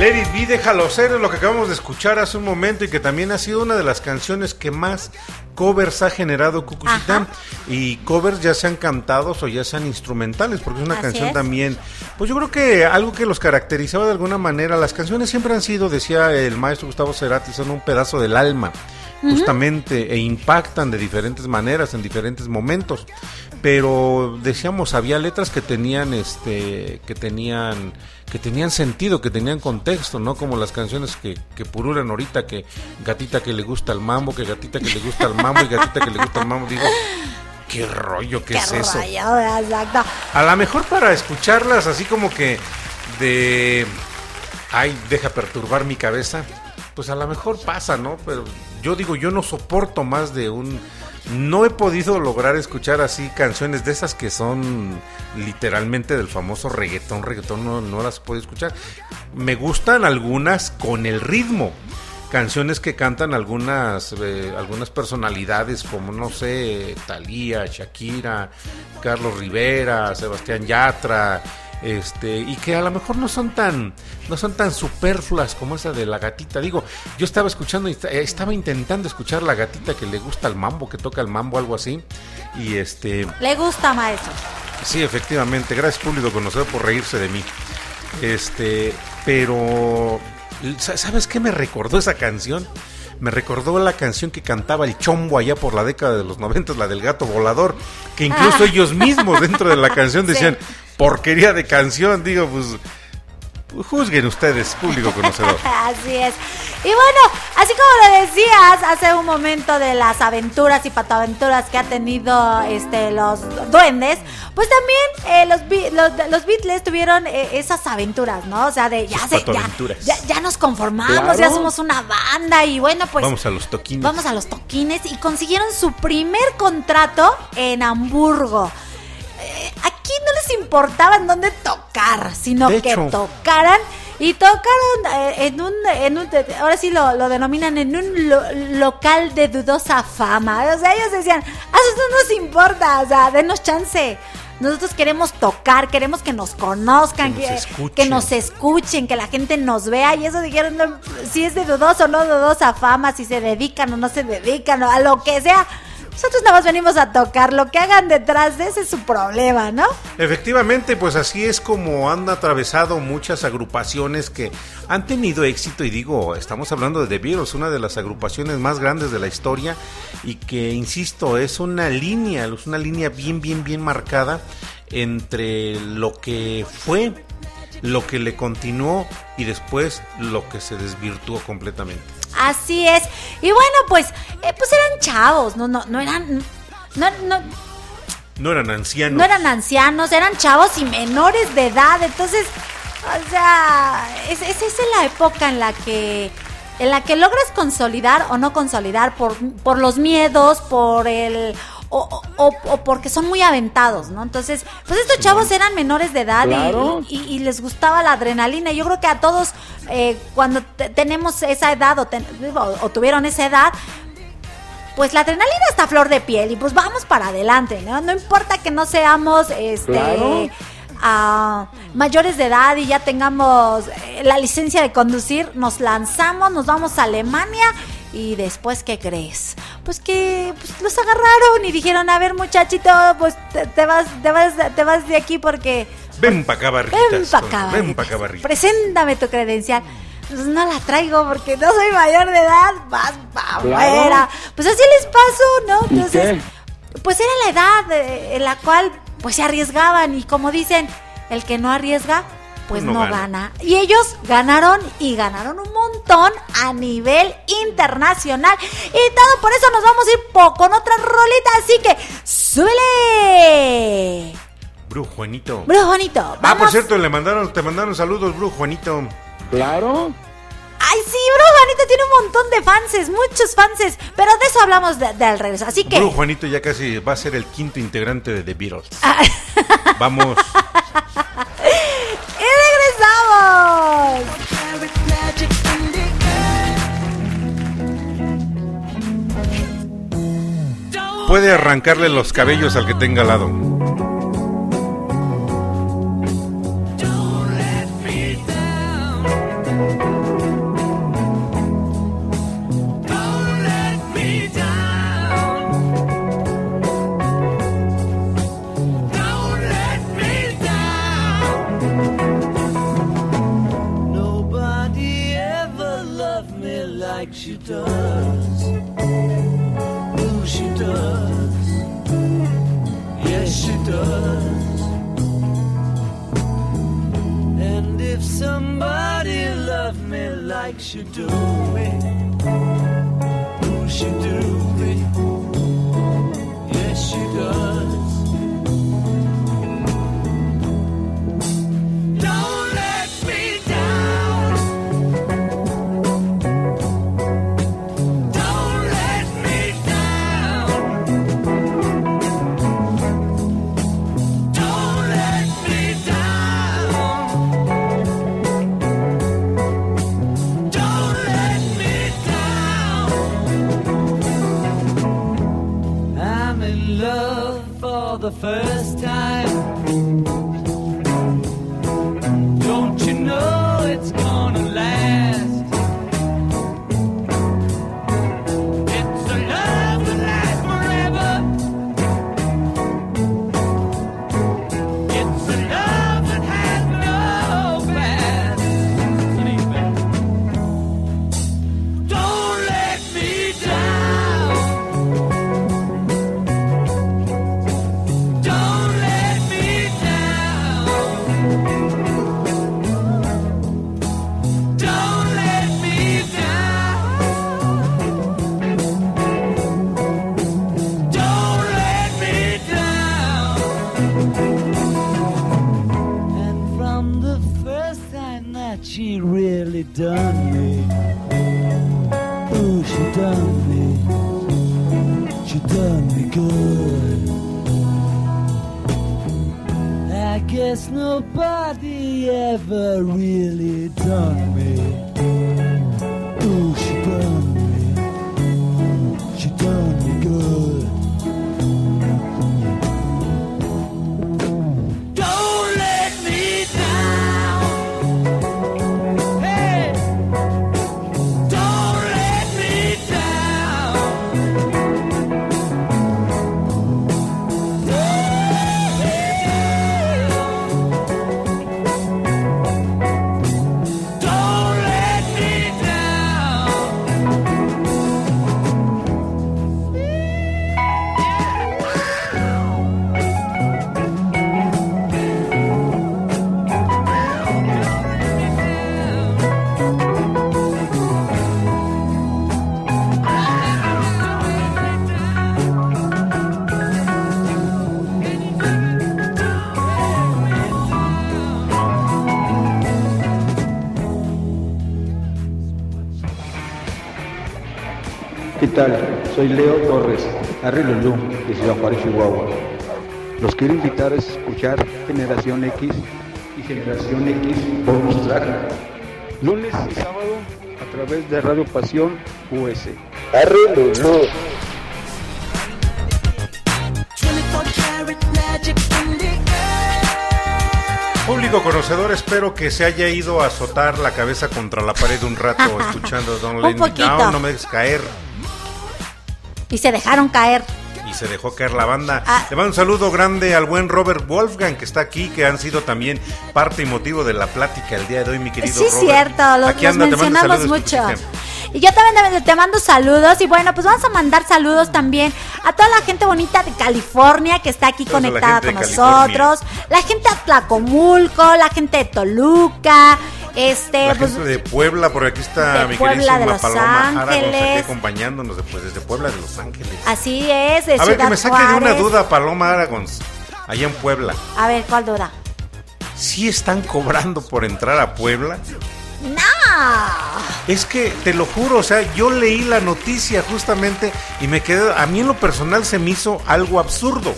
Let It Be, déjalo ser, es lo que acabamos de escuchar hace un momento y que también ha sido una de las canciones que más covers ha generado Cucucita. Y covers ya sean cantados o ya sean instrumentales, porque es una Así canción es. también. Pues yo creo que algo que los caracterizaba de alguna manera, las canciones siempre han sido, decía el maestro Gustavo Cerati, son un pedazo del alma. Justamente, e impactan de diferentes maneras, en diferentes momentos. Pero decíamos, había letras que tenían este, que tenían que tenían sentido, que tenían contexto, ¿no? Como las canciones que, que purulan ahorita, que gatita que le gusta el mambo, que gatita que le gusta el mambo y gatita que le gusta el mambo. Digo, qué rollo, qué, Qué es eso. exacto. A lo mejor para escucharlas así como que de... Ay, deja perturbar mi cabeza. Pues a lo mejor pasa, ¿no? Pero yo digo, yo no soporto más de un No he podido lograr escuchar así canciones de esas que son literalmente del famoso reggaetón. Reggaetón no, no las puedo escuchar. Me gustan algunas con el ritmo. Canciones que cantan algunas, eh, algunas personalidades como, no sé, Thalía, Shakira, Carlos Rivera, Sebastián Yatra, este, y que a lo mejor no son tan, no son tan superfluas como esa de la gatita. Digo, yo estaba escuchando, eh, estaba intentando escuchar la gatita que le gusta el mambo, que toca el mambo, algo así. Y este, Le gusta, maestro. sí, efectivamente, gracias público conocedor por reírse de mí. Este, pero, sa- ¿sabes qué me recordó esa canción? Me recordó la canción que cantaba el chombo allá por la década de los 90, la del gato volador, que incluso Ah. ellos mismos dentro de la canción Sí. decían, porquería de canción, digo, pues, juzguen ustedes, público conocedor. Así es. Y bueno, así como lo decías hace un momento de las aventuras y pataventuras que ha tenido este los duendes, pues también eh, los, los, los Beatles tuvieron eh, esas aventuras, ¿no? O sea, de ya, se, ya, ya, ya nos conformamos, Claro. ya somos una banda y bueno, pues Vamos a los toquines. Vamos a los toquines y consiguieron su primer contrato en Hamburgo. Eh, aquí no les importaba en dónde tocar, sino De que hecho. tocaran. Y tocaron eh, en un, en un, ahora sí lo, lo denominan en un lo- local de dudosa fama. O sea, ellos decían, a eso no nos importa, o sea, denos chance. Nosotros queremos tocar, queremos que nos conozcan, Que nos escuchen. que nos escuchen, que la gente nos vea. Y eso dijeron, no, si es de dudoso o no dudosa fama, si se dedican o no se dedican, o a lo que sea. Nosotros nada más venimos a tocar. Lo que hagan detrás de ese es su problema, ¿no? Efectivamente, pues así es como han atravesado muchas agrupaciones que han tenido éxito y digo, estamos hablando de The Beatles, una de las agrupaciones más grandes de la historia y que, insisto, es una línea, es una línea bien, bien, bien marcada entre lo que fue, lo que le continuó y después lo que se desvirtuó completamente. Así es. Y bueno, pues, eh, pues eran chavos, no, no, no eran, no, no, No eran ancianos. no eran ancianos, eran chavos y menores de edad. Entonces, o sea, es, es, es la época en la que en la que logras consolidar o no consolidar por, por los miedos, por el o, o- o porque son muy aventados, ¿no? Entonces, pues estos chavos eran menores de edad y- Claro. y, y les gustaba la adrenalina. Yo creo que a todos, eh, cuando te- tenemos esa edad o, ten- o- tuvieron esa edad, pues la adrenalina está a flor de piel y pues vamos para adelante, ¿no? No importa que no seamos este Claro. ah, mayores de edad y ya tengamos eh, la licencia de conducir, nos lanzamos, nos vamos a Alemania y después ¿qué crees? Pues que pues, los agarraron y dijeron, a ver muchachito, pues te, te vas, te vas, te vas de aquí porque Ven para acá, barritas. Ven para acá, Ven para acá, barritas. Preséntame tu credencial. Pues no la traigo porque no soy mayor de edad. Vas para Claro. afuera. Pues así les pasó, ¿no? ¿Y Entonces, pues era la edad eh, en la cual pues se arriesgaban y como dicen, el que no arriesga pues No no, gana. gana. Y ellos ganaron y ganaron un montón a nivel internacional. Y todo por eso nos vamos a ir con otra rolita. Así que, ¡súbele! Brujo Juanito. Bro, bonito. Ah, por cierto, le mandaron, te mandaron saludos, Brujo Juanito. Claro. Ay, sí, Bro Juanito tiene un montón de fanses, muchos fanses. Pero de eso hablamos de, de al regreso. Así que. Brujo Juanito ya casi va a ser el quinto integrante de The Beatles. Ah. Vamos. ¡Y regresamos! Puede arrancarle los cabellos al que tenga al lado. Like she do me, ooh, she do the first guess nobody ever really done Soy Leo Torres, Arreglo Lum, de Ciudad Juárez, Chihuahua. Los quiero invitar a escuchar Generación X y Generación X Bonus Track. Lunes y sábado a través de Radio Pasión US. Arreglo Lum. 24 karat magic in the air. Público conocedor, espero que se haya ido a azotar la cabeza contra la pared un rato escuchando Me poquito. Down, no me dejes caer. Y se dejaron caer. Y se dejó caer la banda. Ah. Le mando un saludo grande al buen Robert Wolfgang que está aquí, que han sido también parte y motivo de la plática el día de hoy, mi querido Sí, Robert. cierto, los, Aquí los anda, mencionamos mucho. Y yo también te, mando saludos. Y bueno, pues vamos a mandar saludos también a toda la gente bonita de California que está aquí conectada con nosotros. La gente de Tlacomulco, la gente de Toluca. Este, La pues, gente de Puebla, por aquí está de mi Puebla, de Los Paloma aquí Ángeles. acompañándonos después desde Puebla de Los Ángeles. así es, de A ver, que me saque de una duda, Paloma Aragón, allá en Puebla. A ver, ¿cuál duda? ¿Sí están cobrando por entrar a Puebla? ¡No! Es que te lo juro, o sea, yo leí la noticia justamente y me quedé, a mí en lo personal se me hizo algo absurdo.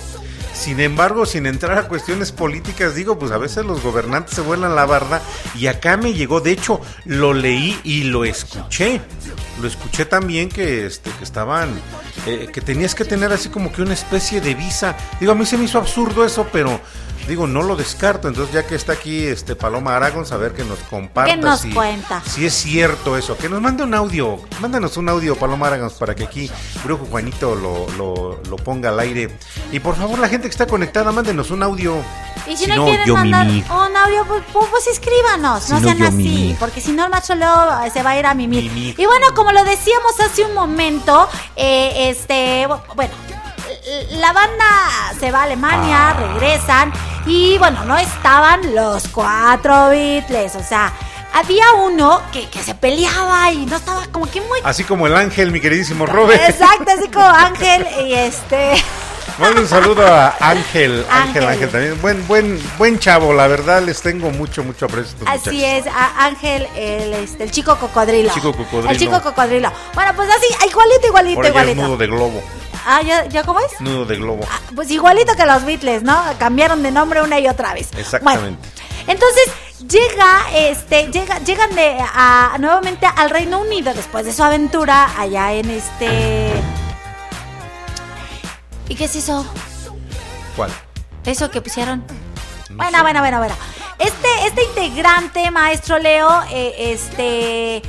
Sin embargo, sin entrar a cuestiones políticas, digo, pues a veces los gobernantes se vuelan la barda y acá me llegó, de hecho, lo leí y lo escuché. Lo escuché también que, este, que estaban, eh, que tenías que tener así como que una especie de visa. Digo, a mí se me hizo absurdo eso, pero digo, no lo descarto. Entonces, ya que está aquí este Paloma Aragón, saber que nos comparta ¿Qué nos si, cuenta? si es cierto eso. Que nos mande un audio, mándanos un audio, Paloma Aragón, para que aquí Brujo Juanito lo, lo, lo ponga al aire. Y por favor, la gente que está conectada, mándenos un audio. Y si, Si no, no, quieren yo mandar mimir. un audio, pues, pues, pues escríbanos, Si no no, sean así, mimir. porque si no el macho Leo eh, se va a ir a mimir. Mimir. Y bueno, como lo decíamos hace un momento, eh, este, bu- bueno, la banda se va a Alemania, Ah. regresan y bueno, no estaban los cuatro Beatles, o sea, había uno que, que se peleaba y no estaba como que muy... Así como el ángel, mi queridísimo Robert. Exacto, así como Ángel y este... Mando un saludo a Ángel, Ángel, Ángel. Ángel también. Buen, buen, buen chavo, la verdad les tengo mucho, mucho aprecio. Así muchachos. es, a Ángel, el, este, el chico cocodrilo. Chico cocodrilo. El chico cocodrilo. Bueno, pues así, igualito, igualito, Ahora ya es igualito. nudo de globo. Ah, ¿ya, ¿ya cómo es? Nudo de globo. Pues igualito que los Beatles, ¿no? Cambiaron de nombre una y otra vez. Exactamente. Bueno, entonces llega, este, llega, llegan de, a, nuevamente al Reino Unido después de su aventura allá en este. ¿Y qué es eso? ¿Cuál? Eso que pusieron. Bueno, bueno, bueno, bueno. Este, este integrante, maestro Leo, eh, este.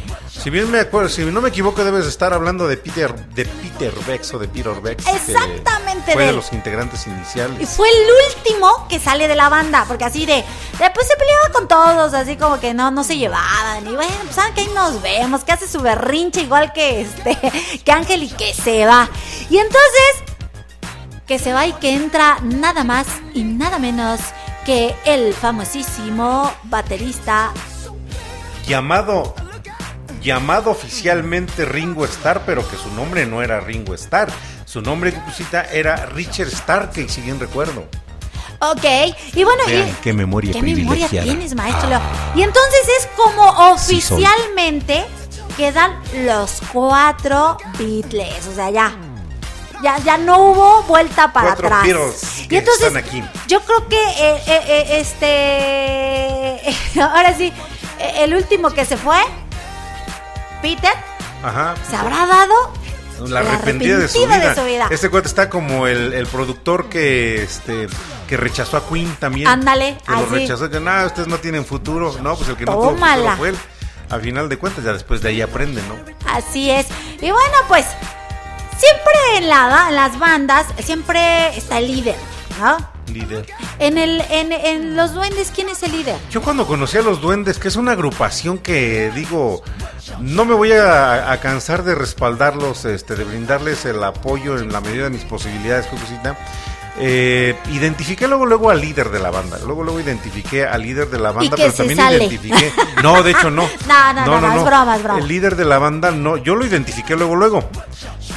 Si bien me acuerdo, si no me equivoco, debes de estar hablando de Peter, de Peter Bex o de Peter Bex. que Exactamente Fue de él. los integrantes Y iniciales. fue el último que sale de la banda, porque así de, después se peleaba con todos, así como que no, no se llevaban. Y bueno, pues saben que ahí nos vemos, que hace su berrinche igual que este, que Ángel y que se va. Y entonces, que se va y que entra nada más y nada menos que el famosísimo baterista. Llamado, llamado oficialmente Ringo Starr, pero que su nombre no era Ringo Starr. Su nombre, Cucucita, era Richard Starkey, si bien recuerdo. Ok, y bueno, Vean, y, qué memoria ¿Qué memoria tienes, maestro? Ah. Y entonces es como Sí oficialmente quedan los cuatro Beatles. O sea, ya. Ya, ya no hubo vuelta para Cuatro atrás. Beatles y que entonces, están aquí. yo creo que eh, eh, eh, este. Ahora sí, el último que se fue, Peter, Ajá. se habrá dado La arrepentida de su de su vida. Este cuate está como el, el productor que este que rechazó a Queen también. Ándale, Que lo así. rechazó, que no, ustedes no tienen futuro. No, pues el que no tuvo futuro fue él. A final de cuentas, ya después de ahí aprenden, ¿no? Así es. Y bueno, pues siempre en, la, en las bandas, siempre está el líder, ¿no? Líder. En, el, en, en los duendes, ¿quién es el líder? Yo cuando conocí a los duendes, que es una agrupación que digo, no me voy a, a cansar de respaldarlos, este, de brindarles el apoyo en la medida de mis posibilidades, Cucucita. Eh, identifiqué luego luego al líder de la banda, luego luego identifiqué al líder de la banda, pero también sale. identifiqué, no, de hecho no, No, no, no, no, es broma, es broma. el líder de la banda no, yo lo identifiqué luego luego,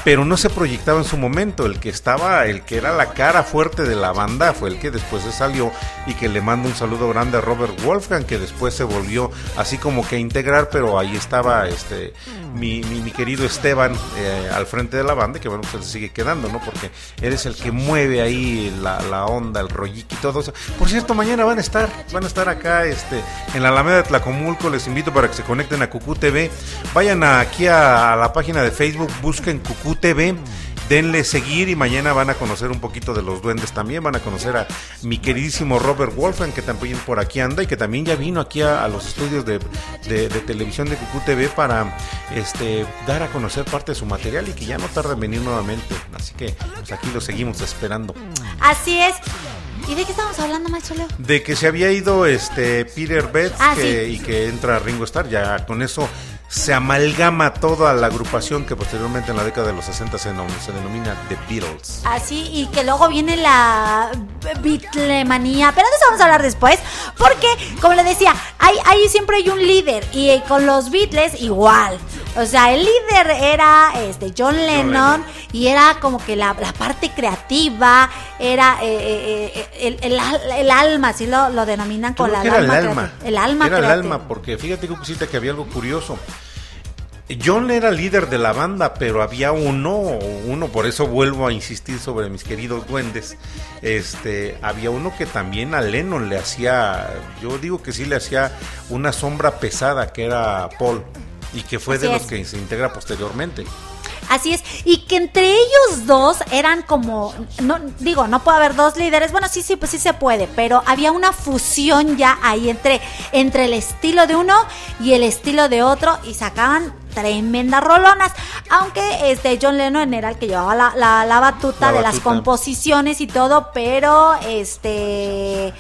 pero no se proyectaba en su momento, el que estaba, el que era la cara fuerte de la banda fue el que después se salió y que le mando un saludo grande a Robert Wolfgang, que después se volvió así como que a integrar, pero ahí estaba este mi, mi, querido Esteban eh, al frente de la banda, que bueno, pues se sigue quedando, ¿no? Porque eres el que mueve ahí la, la onda, el rolliki y todo eso. Por cierto, mañana van a estar, van a estar acá este, en la Alameda de Tlacomulco, les invito para que se conecten a Cucú TV, vayan aquí a, a la página de Facebook, busquen Cucú TV, denle seguir y mañana van a conocer un poquito de los duendes también, van a conocer a mi queridísimo Robert Wolfgang que también por aquí anda y que también ya vino aquí a, a los estudios de, de- de televisión de Cucú TV para este, dar a conocer parte de su material y que ya no tarda en venir nuevamente, así que pues aquí lo seguimos esperando. Así es. ¿Y de qué estamos hablando, maestro Leo? De que se había ido este Peter Betts Ah, que- sí. y que entra Ringo Starr, ya con eso se amalgama toda la agrupación que posteriormente en la década de los 60 se, denom- se denomina The Beatles. Así, y que luego viene la bitlemanía, pero de eso vamos a hablar después, porque, como le decía, hay, hay siempre hay un líder, y eh, con los Beatles igual. O sea, el líder era este John Lennon, Lennon. y era como que la, la parte creativa, era eh, eh, eh, el, el al- el alma, así lo, lo denominan con la que era el alma. El alma Era el alma, porque fíjate, Cucucita, que había algo curioso. John era líder de la banda, pero había uno, uno, por eso vuelvo a insistir sobre mis queridos duendes. Este, había uno que también a Lennon le hacía, yo digo que sí le hacía una sombra pesada, que era Paul, y que fue de los que se integra posteriormente. Así es, y que entre ellos dos eran como, no digo, no puede haber dos líderes, bueno, sí, sí, pues sí se puede, pero había una fusión ya ahí entre, entre el estilo de uno y el estilo de otro y sacaban tremendas rolonas, aunque este John Lennon era el que llevaba la, la- la batuta La de las composiciones y todo, pero este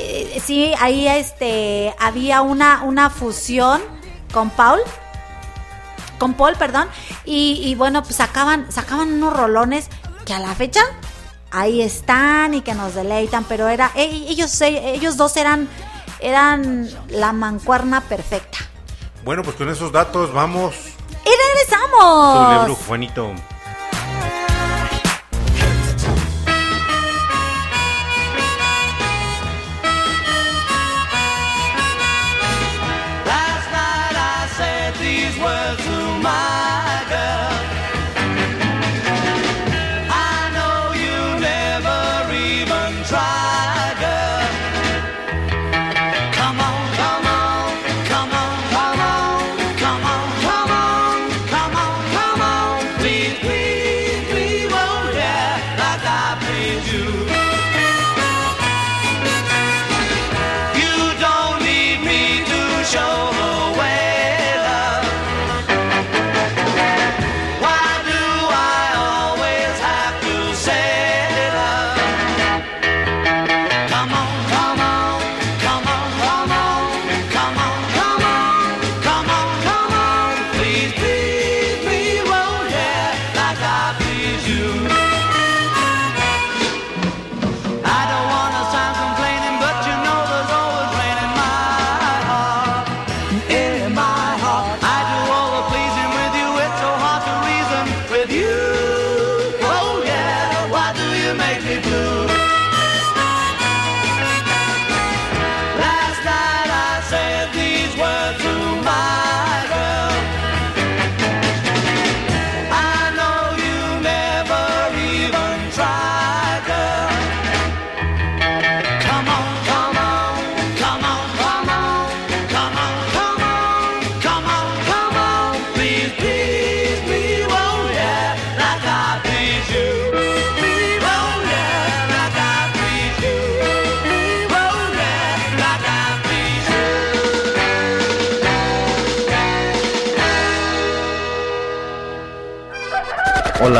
eh, sí, ahí este había una, una fusión con Paul con Paul, perdón, y, y bueno, pues sacaban, sacaban unos rolones que a la fecha ahí están y que nos deleitan, pero era, e- ellos, eh, ellos dos eran, eran la mancuerna perfecta. Bueno, pues con esos datos vamos. Y regresamos. Juanito.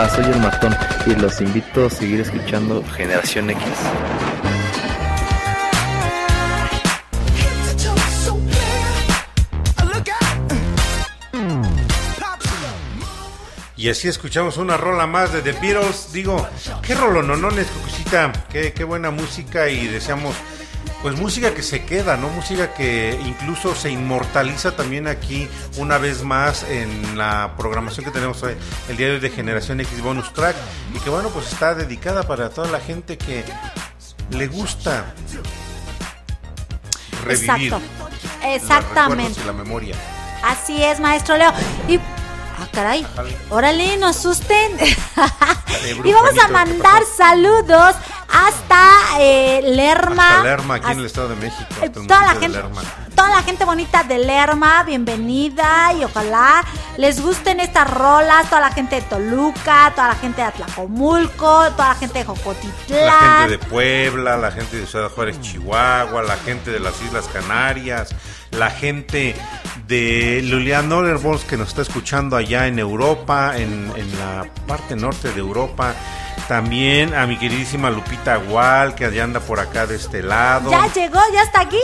Soy el matón y los invito a seguir escuchando Generación X. Y así escuchamos una rola más de The Beatles. Digo, qué rolononones, Cucucita. Qué, qué buena música y deseamos, pues música que se queda, ¿no? Música que incluso se inmortaliza también aquí una vez más en la programación que tenemos hoy, el día de hoy de Generación X Bonus Track. Y que bueno, pues está dedicada para toda la gente que le gusta revivir Exacto. los Exactamente. recuerdos y la memoria. Así es, maestro Leo. Y. Ah, caray. Órale, no asusten. y vamos a brujonito, ¿qué mandar saludos hasta eh, Lerma. Hasta Lerma, aquí en el Estado de México. hasta toda la gente, Lerma. Toda la gente bonita de Lerma, bienvenida y ojalá les gusten estas rolas, toda la gente de Toluca, toda la gente de Atlacomulco, toda la gente de Jocotitlán. La gente de Puebla, la gente de Ciudad Juárez, Chihuahua, la gente de las Islas Canarias, la gente de Lulian Norderbols que nos está escuchando allá en Europa, en, en la parte norte de Europa. También a mi queridísima Lupita Gual, que allá anda por acá de este lado. Ya llegó, ya está aquí.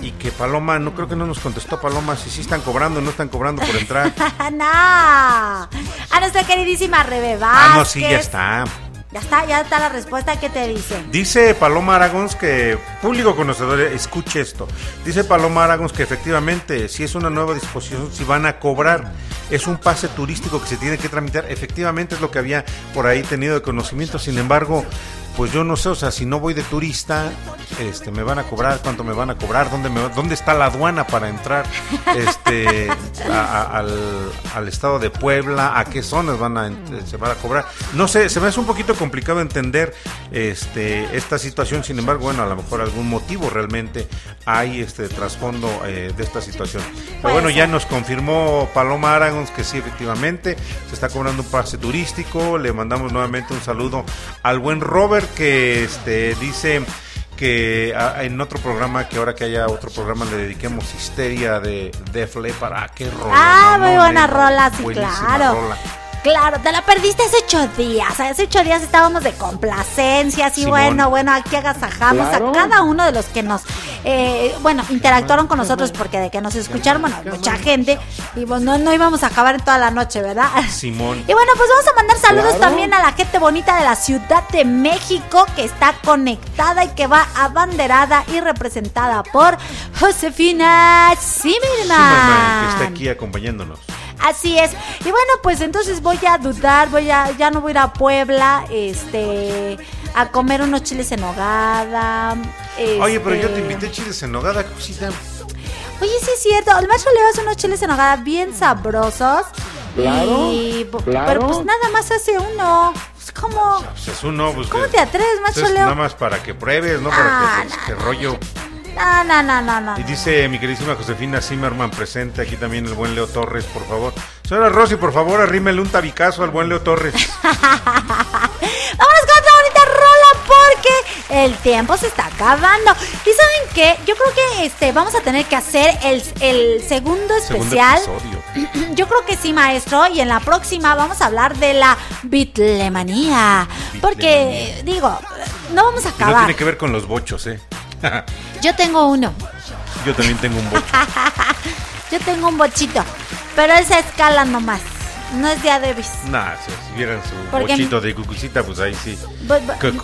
Y que Paloma, no creo que no nos contestó Paloma si sí están cobrando o no están cobrando por entrar. no. A nuestra queridísima Rebe ah, no, sí, ya está. Ya está, ya está la respuesta que te dicen. Dice Paloma Aragons que, público conocedor, escuche esto. Dice Paloma Aragons que efectivamente, si es una nueva disposición, si van a cobrar, es un pase turístico que se tiene que tramitar. Efectivamente es lo que había por ahí tenido de conocimiento. Sin embargo, pues yo no sé, o sea, si no voy de turista, este, me van a cobrar, cuánto me van a cobrar, dónde, me, dónde está la aduana para entrar este, a- a- al, al estado de Puebla, a qué zonas van a, se van a cobrar. No sé, se me hace un poquito complicado entender este, esta situación, sin embargo, bueno, a lo mejor algún motivo realmente hay este trasfondo eh, de esta situación. Pero bueno, ya nos confirmó Paloma Aragons que sí, efectivamente, se está cobrando un pase turístico. Le mandamos nuevamente un saludo al buen Robert que este, dice que en otro programa, que ahora que haya otro programa, le dediquemos Histeria de Def Leppard. Ah, qué rola. Ah, no, muy no, buena rola, sí, claro. rola. Claro, te la perdiste hace ocho días. Hace ocho días estábamos de complacencias y Simón. bueno, bueno, aquí agasajamos Claro. a cada uno de los que nos, eh, bueno, interactuaron con nosotros porque de que nos escucharon, bueno, mucha gente y pues no, no íbamos a acabar en toda la noche, ¿verdad? Simón. Y bueno, pues vamos a mandar saludos Claro. también a la gente bonita de la Ciudad de México que está conectada y que va abanderada y representada por Josefina Zimmerman. Zimmerman, que está aquí acompañándonos. Así es. Y bueno, pues entonces voy a dudar, voy a, ya no voy a ir a Puebla, este, a comer unos chiles en hogada. Oye, pero yo este- te invité chiles en nogada, cosita. Oye, sí es cierto, el maestro le hace unos chiles en hogada bien sabrosos. Claro, Y, claro. Pero pues nada más hace uno. Es como, Pues es uno, pues, ¿cómo que- te atreves, pues es Leo? nada más para que pruebes, ¿no? Para Ah, que, pues, no, que rollo. No, no, no, no, no. Y dice mi queridísima Josefina Zimmerman presente aquí también el buen Leo Torres, por favor. Señora Rosy, por favor, arrímele un tabicazo al buen Leo Torres. Vámonos con otra bonita rola porque el tiempo se está acabando. ¿Y saben qué? Yo creo que este vamos a tener que hacer el, el segundo Segundo especial. episodio. Yo creo que sí, maestro. Y en la próxima vamos a hablar de la bitlemanía. Porque, digo, no vamos a Y no acabar. tiene que ver con los bochos, ¿eh? Yo tengo uno. Yo también tengo un bocho. Yo tengo un bochito. Pero esa escala nomás. No es de Adebis. Nah, si, vieran su Porque- bochito de cucucita, pues ahí sí.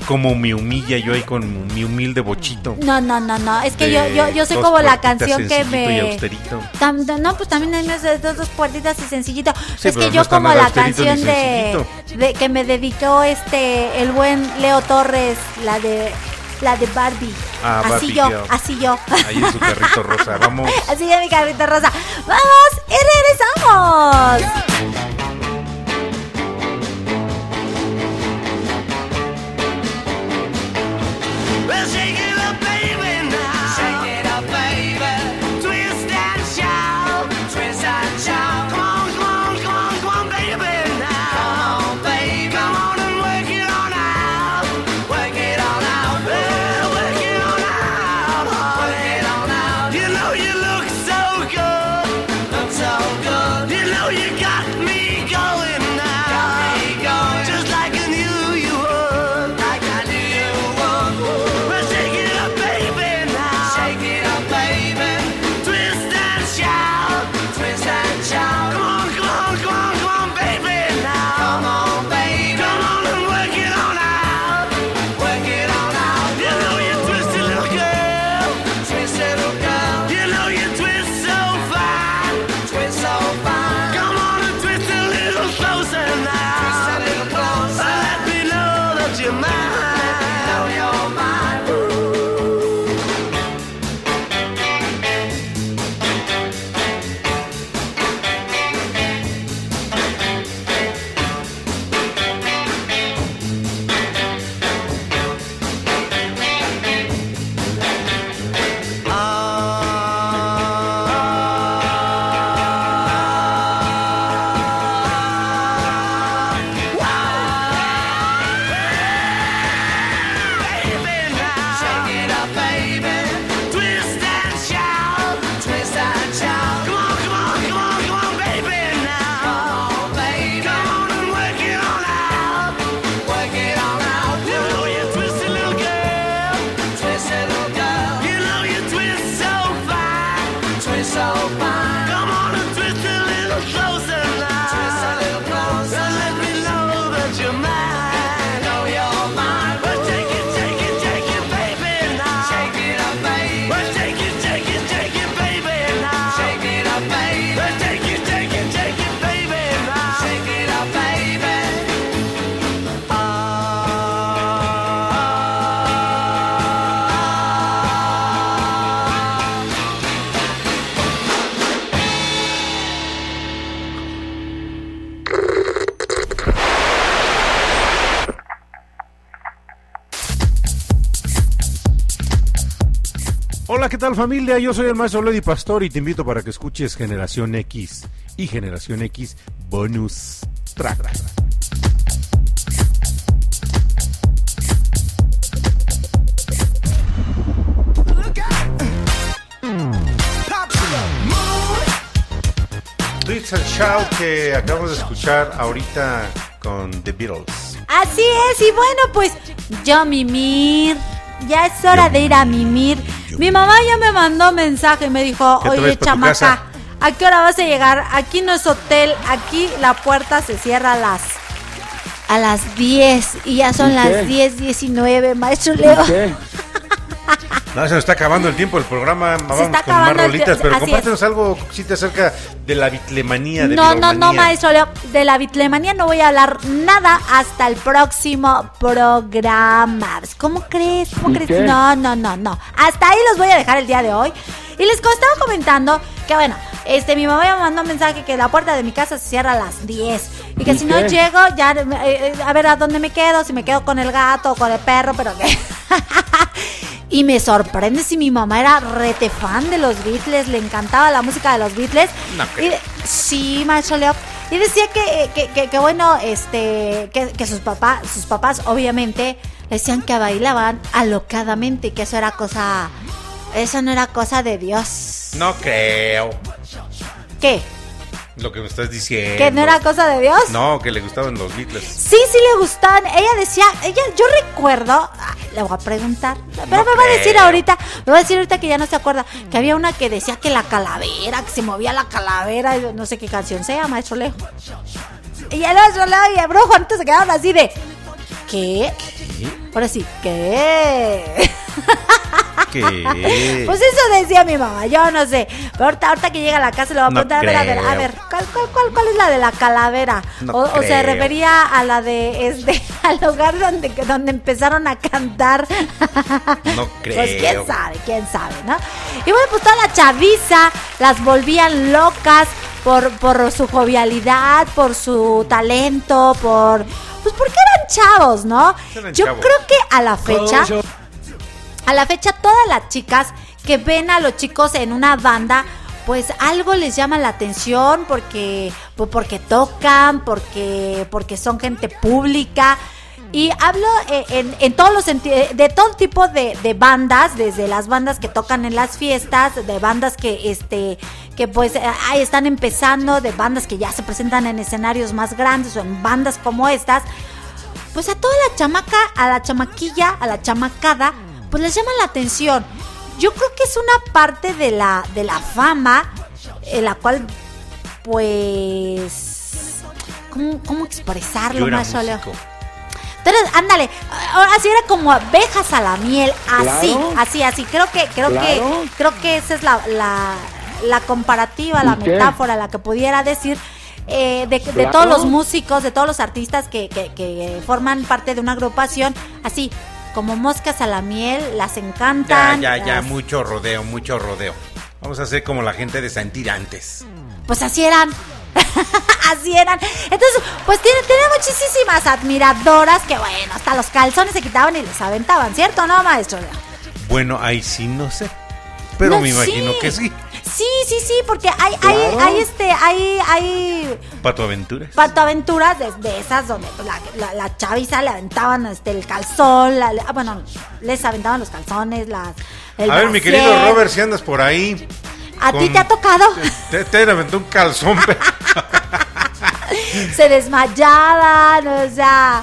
Como me humilla yo ahí con mi humilde bochito. No, no, no, no. Es que yo, yo, yo soy como la canción que sencillito y me. austerito. Tam- no, pues también hay de dos, dos puertitas y sencillito. Sí, es que yo como la canción de, de que me dedicó este el buen Leo Torres, la de la de Barbie. Ah, así Barbie yo, Girl. así yo. Ahí en su carrito rosa. Vamos. Así de mi carrito rosa. Vamos y regresamos. Tal familia? Yo soy el maestro Lady Pastor y te invito para que escuches Generación X y Generación X Bonus Track. Twist and Shout que acabamos de escuchar ahorita con The Beatles. Así es, y bueno, pues yo mimir. Ya es hora de ir a mimir. Mi mamá ya me mandó mensaje y me dijo, ¿Qué te oye chamaca, casa?" ¿a qué hora vas a llegar? Aquí no es hotel, aquí la puerta se cierra a las a las 10 y ya son ¿Y las qué? 10, 19, maestro Leo. ¿Qué? No, se nos está acabando el tiempo del programa. Vamos está con más acabando el rolitas, tiempo, pero compártenos algo, cosita acerca de la bitlemanía, de No, no, no, maestro Leo. De la bitlemanía no voy a hablar nada hasta el próximo programa. ¿Cómo crees? ¿Cómo ¿Y crees? qué? No, no, no, no. Hasta ahí los voy a dejar el día de hoy. Y les estaba comentando que, bueno, este, mi mamá me mandó un mensaje que la puerta de mi casa se cierra a las 10. Y que ¿Y si no llego, ya, eh, eh, a ver a dónde me quedo, si me quedo con el gato o con el perro, pero que... Y me sorprende si mi mamá era rete fan de los Beatles, le encantaba la música de los Beatles. No Y sí, maestro Leo. Y decía que, que, que- que bueno, este, que, que sus papás, sus papás obviamente decían que bailaban alocadamente y que eso era cosa, eso no era cosa de Dios. No creo ¿Qué? Lo que me estás diciendo. ¿Que no era cosa de Dios? No, que le gustaban los Beatles. Sí, sí le gustaban. Ella decía, ella, yo recuerdo, le voy a preguntar, pero No me va a decir creo. ahorita, me va a decir ahorita que ya no se acuerda, que había una que decía que la calavera, que se movía la calavera, no sé qué canción sea, maestro Leo. Y el maestro Leo y el brujo antes se quedaron así de, ¿qué? Ahora sí, ¿qué? ¿Qué? Pues eso decía mi mamá, yo no sé. Pero ahorita, ahorita que llega a la casa le voy a No preguntar, a ver, a ver, a ver, ¿cuál, cuál, cuál, cuál es la de la calavera? No o, o se refería a la de este, al lugar donde, donde empezaron a cantar. No creo. Pues quién sabe, quién sabe, ¿no? Y bueno, pues toda la chaviza las volvían locas por, por su jovialidad, por su talento, por. Pues porque eran chavos, ¿no? Eran Yo chavos. creo que a la fecha. A la fecha, todas las chicas que ven a los chicos en una banda, pues algo les llama la atención porque, po- porque tocan, porque, porque son gente pública. Y hablo eh, en, todos los sentidos, de todo tipo de, de bandas, desde las bandas que tocan en las fiestas, de bandas que, este, que pues eh, ahí están empezando, de bandas que ya se presentan en escenarios más grandes o en bandas como estas pues a toda la chamaca, a la chamaquilla, a la chamacada, pues les llama la atención. Yo creo que es una parte de la, de la fama en la cual, pues, ¿cómo, cómo expresarlo Yo era más solo? Entonces, ándale, ahora sí era como abejas a la miel, así, Claro. así, así. Creo que, creo Claro. que, creo que esa es la, la, la comparativa, la metáfora, la que pudiera decir eh, de, de Claro. todos los músicos, de todos los artistas que, que, que forman parte de una agrupación, así como moscas a la miel, las Ya, encantan. ya, ya, las- mucho rodeo, mucho rodeo. Vamos a hacer como la gente de Santirantes. Pues así eran. así eran. Entonces, pues tiene, tiene muchísimas admiradoras que, bueno, hasta los calzones se quitaban y les aventaban, ¿cierto no, maestro? Bueno, ahí sí no sé. Pero No, me imagino sí. que sí. Sí, sí, sí, porque hay, hay, Claro. hay este, hay, hay Pato Aventuras. patoaventuras de, de esas donde pues, la, la, la chaviza le aventaban este, el calzón, la- bueno, les aventaban los calzones, las, el a ver, mi querido Robert, si andas por ahí. ¿A ti te ha tocado? Te, te aventó un calzón. se desmayaban, o sea,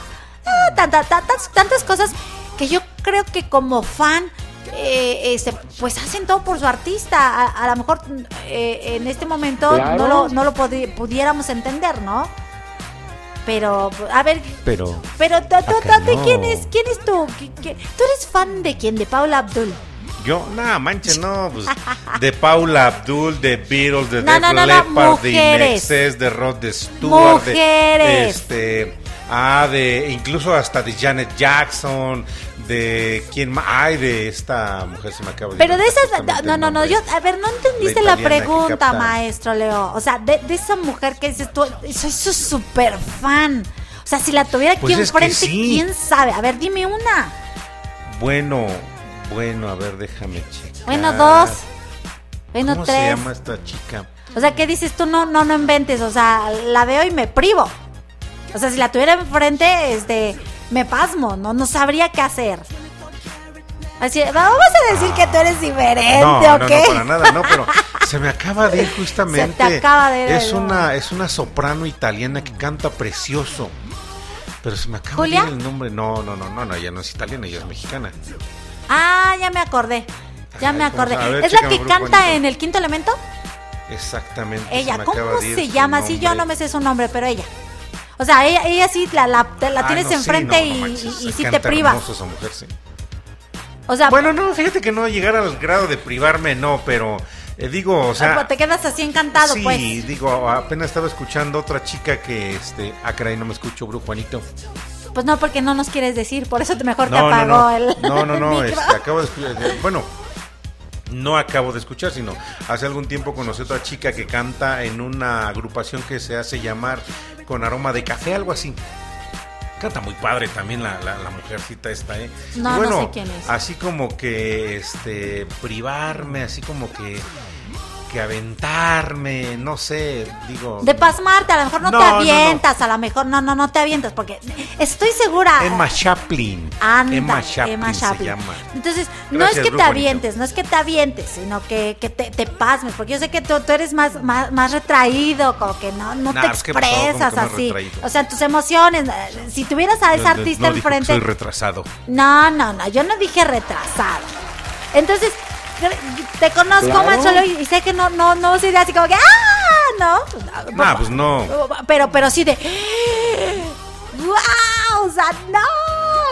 ah, tanta- tantas, tantas cosas que yo creo que como fan, eh, este, pues hacen todo por su artista. A, a lo mejor eh, en este momento Claro. no lo, no lo podi- pudiéramos entender, ¿no? Pero, a ver, Pero pero no. ¿quién es, quién es tú? ¿Qui- qui- ¿Tú eres fan de quién? ¿De Paula Abdul? Yo, nada, manches, no. Pues, de Abdul, de Beatles, de No, Def no, Leppard, de mujeres. Inexcess, de Rod Stewart. de- Mujeres. este. Ah, de. Incluso hasta de Janet Jackson. De. ¿Quién más? Ay, de esta mujer se me acaba de Pero de esas, no, no, no, yo, a ver, no entendiste La pregunta, maestro Leo. O sea, de, de esa mujer que dices tú, soy su super fan. O sea, si la tuviera aquí Pues enfrente, sí. quién sabe. A ver, dime una. Bueno, Bueno, a ver, déjame checar. Bueno, dos. Bueno, ¿Cómo se tres. llama esta chica? O sea, ¿qué dices tú? No, no, no inventes. O sea, la veo y me privo. O sea, si la tuviera enfrente, este, me pasmo. No, no sabría qué hacer. Así, vamos a decir que tú eres diferente, No, ¿o no, para nada, no, pero se me acaba de ir justamente. Se te acaba de ir, Es una, es una soprano italiana que canta precioso. Pero se me acaba ¿Julia? de ir el nombre. No, no, no, no, no, ella no es italiana, ella es mexicana. Ah, ya me acordé. Ya Ay, me ¿cómo acordé. se- ver, ¿Es la que canta en el quinto elemento? Exactamente. se Ella, me ¿cómo acaba de ir se llama? Sí, yo no me sé su nombre, pero ella. O sea, ella, ella sí la, la, la Ah, tienes no, sí, enfrente no, no y, manches, y- y se sí te hermoso esa mujer, sí. O sea, Bueno, no, fíjate que no llegar al grado de privarme, no, pero eh, digo, o sea. te quedas así encantado, sí, pues. digo, apenas estaba escuchando otra chica que, este, ah, caray, no me escucho, Brujo Juanito. Pues no, porque no nos quieres decir, por eso te mejor te apagó el. no, no, no, el este, acabo de eh, bueno, no acabo de escuchar, sino hace algún tiempo conocí a otra chica que canta en una agrupación que se hace llamar con aroma de café, algo así. Canta muy padre también la, la, la mujercita esta, ¿eh? No, Y no bueno, sé quién es. así como que, este, privarme, así como que, que aventarme, no sé, digo... De pasmarte, a lo mejor no, No, te no, no. avientas, a lo mejor no, no, no te avientas, porque estoy segura. Emma Chaplin. Anda, Emma Chaplin, Emma se Chaplin. llama. Entonces, no es que te avientes, no es que te avientes, sino que, que te, te pasmes, porque yo sé que tú, tú eres más, más, más retraído, como que no, no Nah, te pues, ¿qué pasó? ¿Cómo expresas así. O sea, tus emociones, eh, si tuvieras a no, artista enfrente. soy retrasado. No, no, no, yo no dije retrasado. Entonces, te conozco Claro. más solo y, y sé que no, no, no sería así como que, ¡ah! No. Nah, pues no. Pero, pero sí de. ¡Wow! O sea, no,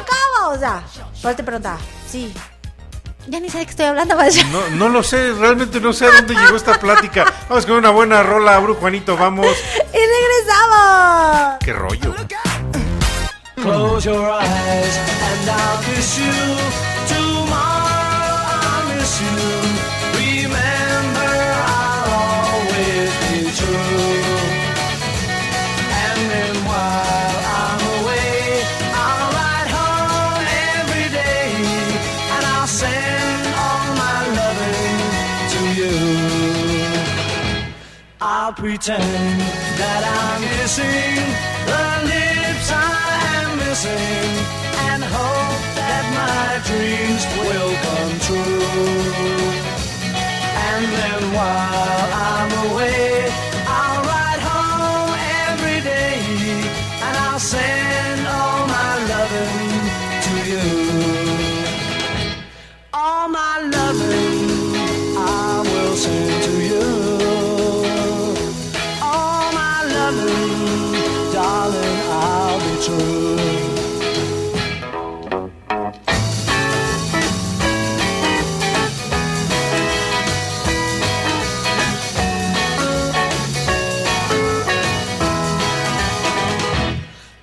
¿cómo? O sea, por te preguntaba. Sí. Ya ni sé de qué estoy hablando, maestro. No, no lo sé, realmente no sé a dónde llegó esta plática. Vamos con una buena rola, Brujo Juanito, vamos. Y regresamos. Qué rollo. Close your eyes and I'll kiss you. I'll pretend that I'm kissing the lips I am missing and hope that my dreams will come true. And then while I'm away,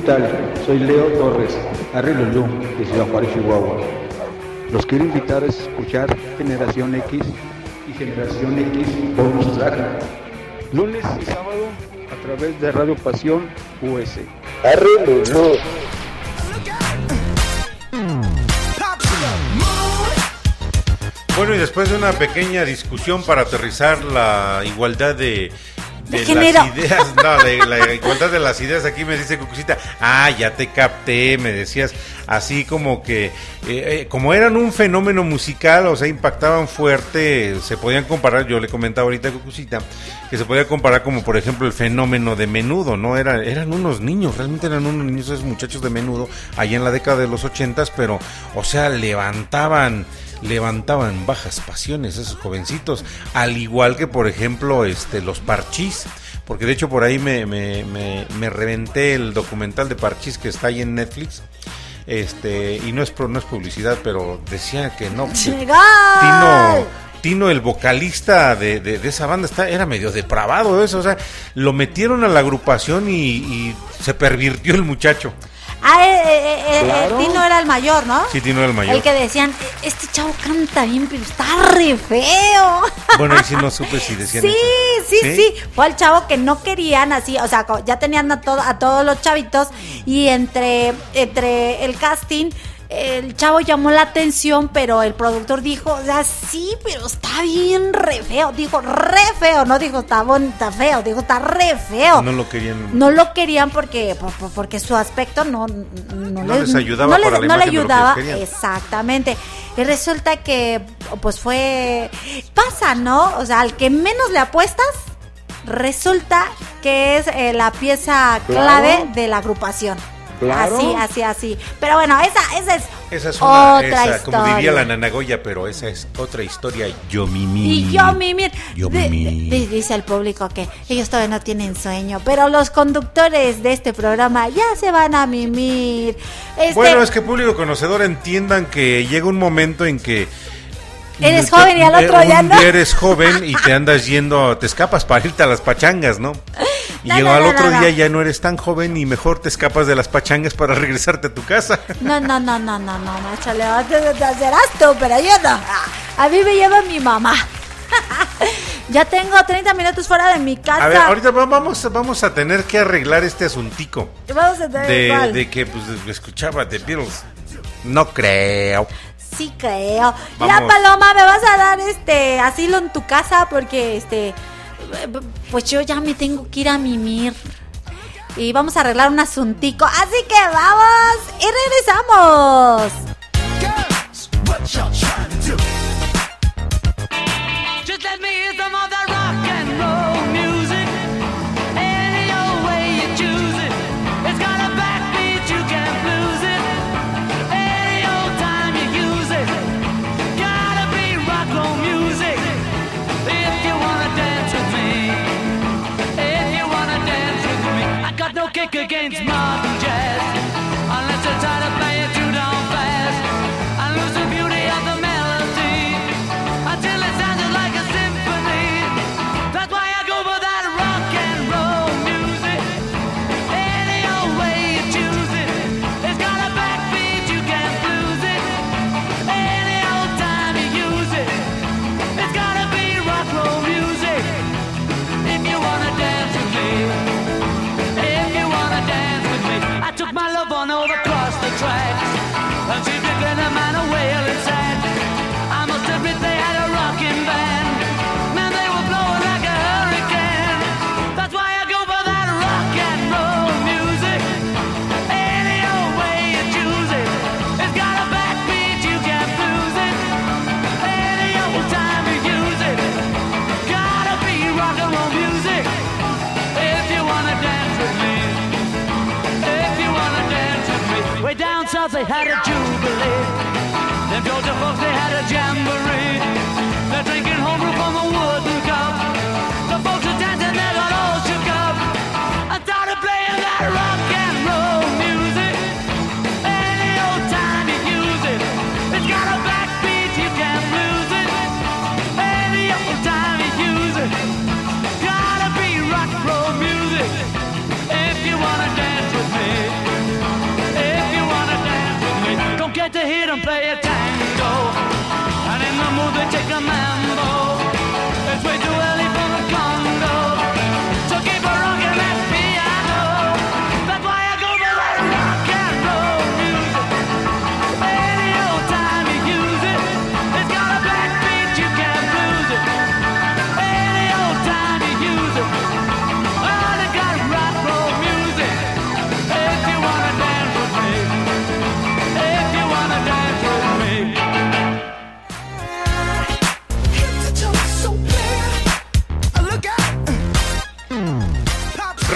Tal? Soy Leo Torres, Arreglo Lulú, de Ciudad Juárez, Chihuahua. Los quiero invitar a escuchar Generación X y Generación X Bonus Track. Lunes y sábado a través de Radio Pasión US. Arreglo Lulú. Bueno, y después de una pequeña discusión para aterrizar la igualdad de, de género. las ideas, no, la, la igualdad de las ideas aquí me dice Cucucita, ah, ya te capté, me decías así como que, eh, eh, como eran un fenómeno musical, o sea, impactaban fuerte, se podían comparar, yo le comentaba ahorita a Cucucita, que se podía comparar como por ejemplo el fenómeno de menudo, ¿no? Era, eran unos niños, realmente eran unos niños, esos muchachos de menudo, allá en la década de los ochentas, pero, o sea, levantaban levantaban bajas pasiones esos jovencitos, al igual que por ejemplo este los parchís, porque de hecho por ahí me, me, me, me reventé el documental de parchís que está ahí en Netflix. Este, y no es pro- no es publicidad, pero decía que no. Tino, Tino, el vocalista de, de- de esa banda, está, era medio depravado eso, o sea, lo metieron a la agrupación y, y se pervirtió el muchacho. Ah, eh, eh, eh, eh, Claro. Tino era el mayor, ¿no? Sí, Tino era el mayor. El que decían, este chavo canta bien, pero está re feo. Bueno, ahí sí no supe si decían Sí, eso. sí, sí, Fue el chavo que no querían así, o sea, ya tenían a, todo, a todos los chavitos y entre, entre el casting, el chavo llamó la atención, pero el productor dijo, o sea, sí, pero está bien re feo. Dijo, re feo, no dijo, está, bon- está feo, dijo, está re feo. No lo querían. No lo querían porque, por- por- porque su aspecto no, no, No les ayudaba no para la no le imagen de lo que ayudaba. Exactamente. Y resulta que, pues fue. Pasa, ¿no? O sea, al que menos le apuestas, resulta que es eh, la pieza clave Claro. de la agrupación. Claro. Así, así, así. Pero bueno, esa, esa es. Esa es una, Otra esa, como diría historia. la nanagoya, pero esa es otra historia. Yo mimi. Y yo, mimir. Yo de- mimir. de- dice el público que ellos todavía no tienen sueño, pero los conductores de este programa ya se van a mimir. Este, Bueno, es que público conocedor entiendan que llega un momento en que Eres te- joven y al otro ya no. día eres joven y te andas yendo, te escapas para irte a las pachangas, ¿no? Y No, llega no, al no, otro día ya no eres tan joven y mejor te escapas de las pachangas para regresarte a tu casa. No, no, no, no, no, no, macho, a serás tú, pero yo no. A mí me lleva mi mamá. ya tengo 30 minutos fuera de mi casa. A ver, ahorita va- vamos, vamos a tener que arreglar este asuntico Vamos a tener de, igual. de que pues, escuchaba The Beatles. No creo. Sí creo. Ya Vamos. Paloma, me vas a dar este asilo en tu casa porque este pues yo ya me tengo que ir a mimir. Y vamos a arreglar un asuntico. Así que vamos y regresamos. What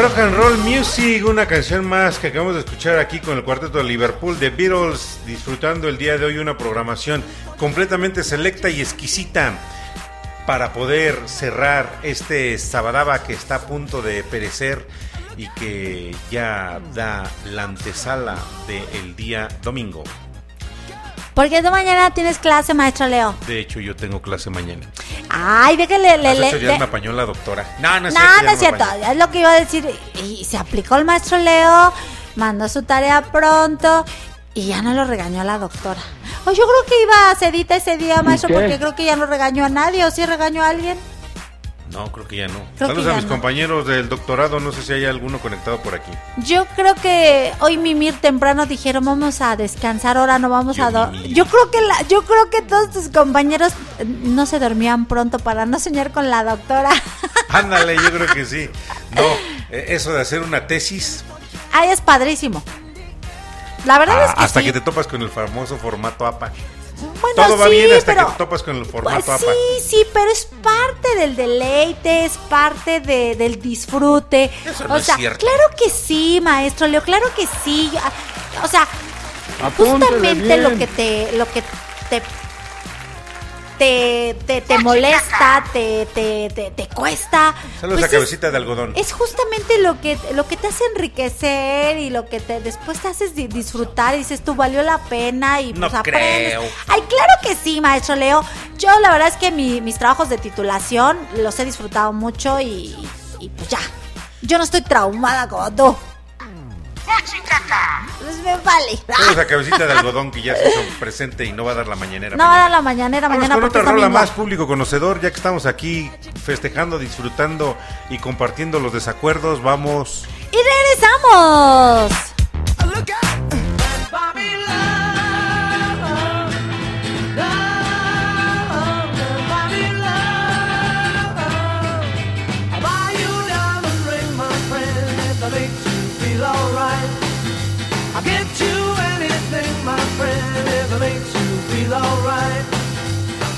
Rock and Roll Music, una canción más que acabamos de escuchar aquí con el cuarteto de Liverpool de Beatles, disfrutando el día de hoy una programación completamente selecta y exquisita para poder cerrar este Sabadaba que está a punto de perecer y que ya da la antesala del día domingo. Porque tú mañana tienes clase, maestro Leo. De hecho, yo tengo clase mañana. Ay, déjale. Le, Hace le- ocho días de- me apañó la doctora. No, no es No, cierto. ya no es cierto. apañó. Es lo que iba a decir. Y se aplicó el maestro Leo, mandó su tarea pronto y ya no lo regañó la doctora. Oh, yo creo que iba a sedita ese día, maestro, porque creo que ya no regañó a nadie. ¿O sí regañó a alguien? No, creo que ya no. Creo Saludos a mis no. compañeros del doctorado. No sé si hay alguno conectado por aquí. Yo creo que hoy Mimir temprano dijeron vamos a descansar, ahora no vamos Yo a dormir. Yo creo que la, yo creo que todos tus compañeros eh, no se dormían pronto para no soñar con la doctora. Ándale, yo creo que sí. No, eh, eso de hacer una tesis Ay, es padrísimo. La verdad ah, es que hasta sí. que te topas con el famoso formato APA. Bueno, Todo va sí, bien hasta pero- que te topas con el formato Pues APA. sí, sí, pero es parte del deleite, es parte de- del disfrute. Eso o no es sea, cierto. claro que sí, maestro Leo, claro que sí. O sea, Apúntele justamente lo bien. que te, lo que te te, te, te molesta, te, te, te, te cuesta. Saludos pues a es- cabecita de algodón. es justamente lo que, lo que te hace enriquecer y lo que te después te haces di- disfrutar y dices tú valió la pena y No pues aprendes. creo. Ay, claro que sí, maestro Leo. Yo la verdad es que mi- mis trabajos de titulación los he disfrutado mucho y, y pues ya. Yo no estoy traumada como tú. Pues me vale. Saludos a cabecita de algodón que ya se hizo presente y no va a dar la mañanera. No va a dar mañana. la mañanera Vamos mañana con otra rola más público conocedor, ya que estamos aquí festejando, disfrutando y compartiendo los desacuerdos, vamos Y regresamos. I'll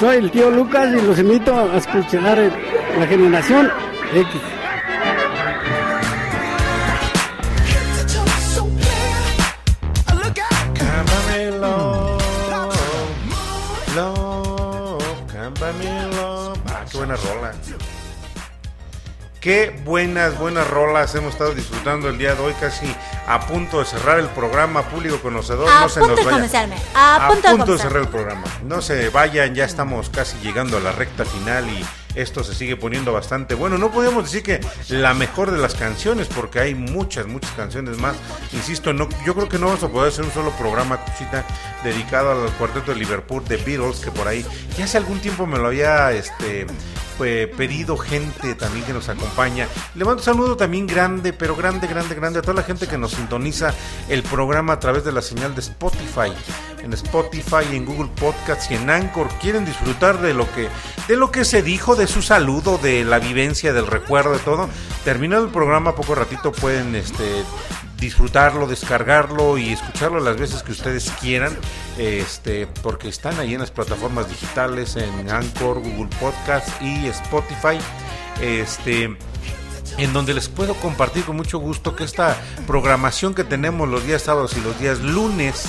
Soy el tío Lucas y los invito a escuchar la generación X. Ah, qué buena rola. Qué buenas, buenas rolas hemos estado disfrutando el día de hoy, casi a punto de cerrar el programa público conocedor. A no se punto nos de vaya. comenzarme. A punto de cerrar el programa. No se vayan, ya estamos casi llegando a la recta final y esto se sigue poniendo bastante bueno. No podemos decir que la mejor de las canciones, porque hay muchas, muchas canciones más. Insisto, no, yo creo que no vamos a poder hacer un solo programa, cosita, dedicado al cuarteto de Liverpool de Beatles, que por ahí ya hace algún tiempo me lo había este pues, pedido gente también que nos acompaña. Le mando un saludo también grande, pero grande, grande, grande a toda la gente que nos sintoniza el programa a través de la señal de Spotify. En Spotify, en Google Podcasts y en Anchor quieren disfrutar de lo que de lo que se dijo, de su saludo, de la vivencia, del recuerdo, de todo. Terminado el programa, poco ratito pueden este disfrutarlo, descargarlo y escucharlo las veces que ustedes quieran, este, porque están ahí en las plataformas digitales, en Anchor, Google Podcast y Spotify, este, en donde les puedo compartir con mucho gusto que esta programación que tenemos los días sábados y los días lunes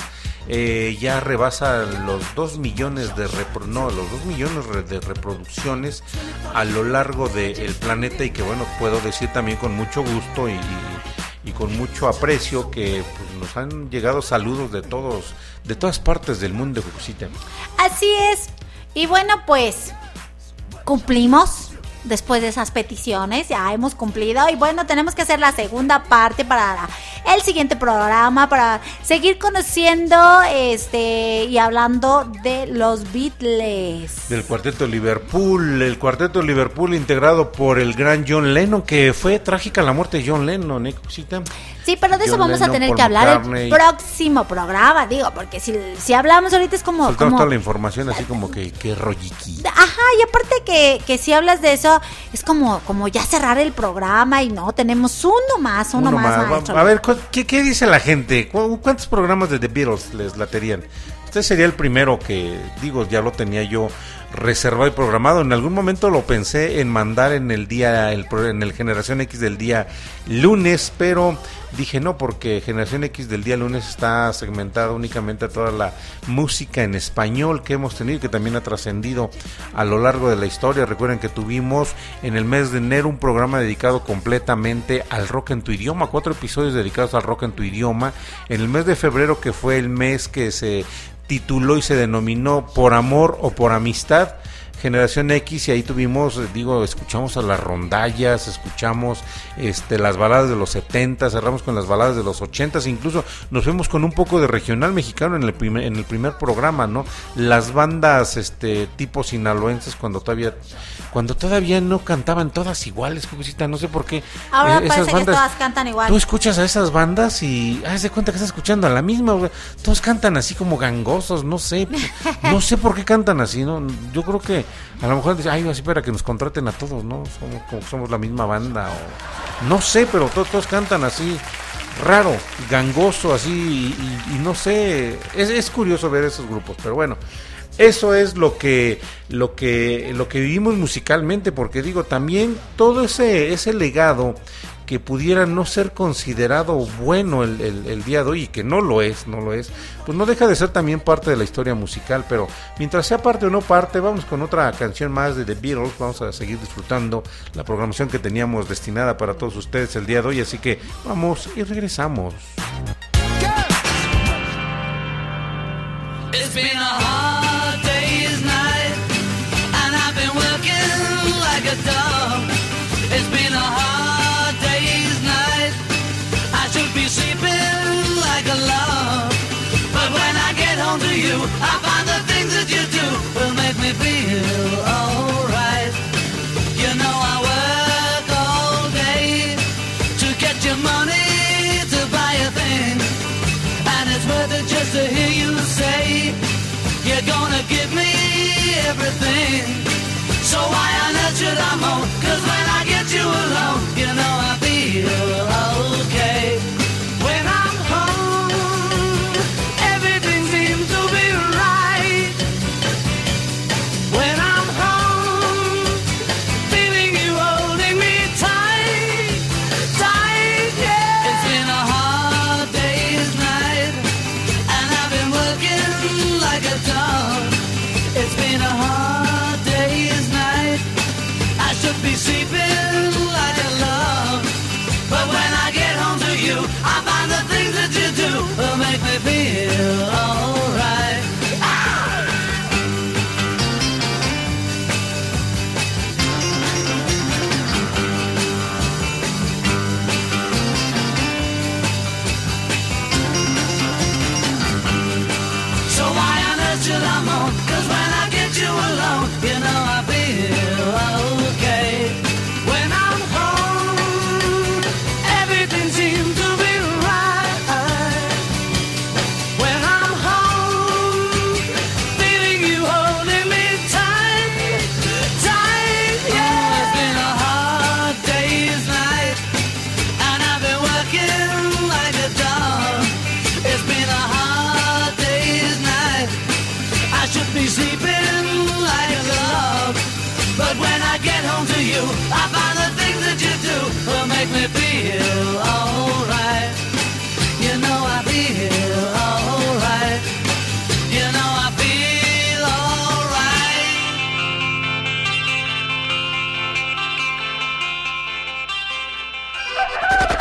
eh, ya rebasa los 2 millones de no, los 2 millones de reproducciones a lo largo del planeta y que bueno, puedo decir también con mucho gusto y- y con mucho aprecio que pues, nos han llegado saludos de todos, de todas partes del mundo, Cucucita. Así es. Y bueno, pues cumplimos después de esas peticiones, ya hemos cumplido y bueno, tenemos que hacer la segunda parte para el siguiente programa para seguir conociendo este y hablando de los Beatles. Del cuarteto Liverpool, el cuarteto Liverpool integrado por el gran John Lennon, que fue trágica la muerte de John Lennon, ¿eh? Sí, pero de eso vamos a tener que hablar McCartney. el próximo programa, digo, porque si, si hablamos ahorita es como, Soltamos como toda la información así como que, que rolliqui. Ajá, y aparte que, que si hablas de eso, es como, como ya cerrar el programa y no, tenemos uno más, uno, Uno más, más. maestro. A ver, ¿cu- ¿qué, qué dice la gente? ¿Cu- ¿Cuántos programas de The Beatles les laterían? Este sería el primero que, digo, ya lo tenía yo reservado y programado. En algún momento lo pensé en mandar en el día, el, en el Generación X del día lunes, pero dije no, porque Generación X del día lunes está segmentada únicamente a toda la música en español que hemos tenido y que también ha trascendido a lo largo de la historia. Recuerden que tuvimos en el mes de enero un programa dedicado completamente al rock en tu idioma, cuatro episodios dedicados al rock en tu idioma. En el mes de febrero, que fue el mes que se tituló y se denominó Por Amor o Por Amistad. verdad Generación X y ahí tuvimos, eh, digo, escuchamos a las rondallas, escuchamos este las baladas de los 70, cerramos con las baladas de los 80, incluso nos fuimos con un poco de regional mexicano en el primer en el primer programa, ¿no? Las bandas este tipo sinaloenses cuando todavía cuando todavía no cantaban todas iguales, Cucucita, no sé por qué. Ahora eh, parece que todas cantan igual. Tú escuchas a esas bandas y haz de cuenta que estás escuchando a la misma. Todos cantan así como gangosos, no sé. No sé por qué cantan así, ¿no? Yo creo que a lo mejor dicen, ay, así para que nos contraten a todos, ¿no? Somos somos la misma banda o no sé, pero todos, cantan así raro, gangoso, así y, y- y no sé, es, es curioso ver esos grupos, pero bueno. Eso es lo que, lo que, lo que vivimos musicalmente, porque digo, también todo ese, ese legado que pudiera no ser considerado bueno el, día de hoy y que no lo es, no lo es, pues no deja de ser también parte de la historia musical, pero mientras sea parte o no parte, vamos con otra canción más de The Beatles, vamos a seguir disfrutando la programación que teníamos destinada para todos ustedes el día de hoy, así que vamos y regresamos. I get home to you, I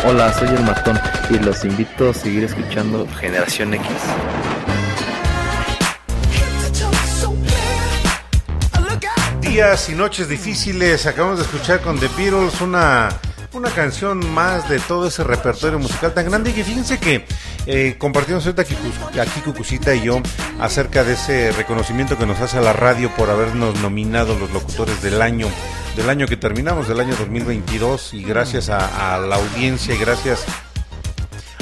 Hola, soy el matón y los invito a seguir escuchando Generación X. Días y noches difíciles. Acabamos de escuchar con The Beatles una, una canción más de todo ese repertorio musical tan grande. Y que fíjense que eh, compartimos aquí, aquí Cucucita y yo acerca de ese reconocimiento que nos hace a la radio por habernos nominado los locutores del año, del año que terminamos, del año 2022. Y gracias a, a la audiencia y gracias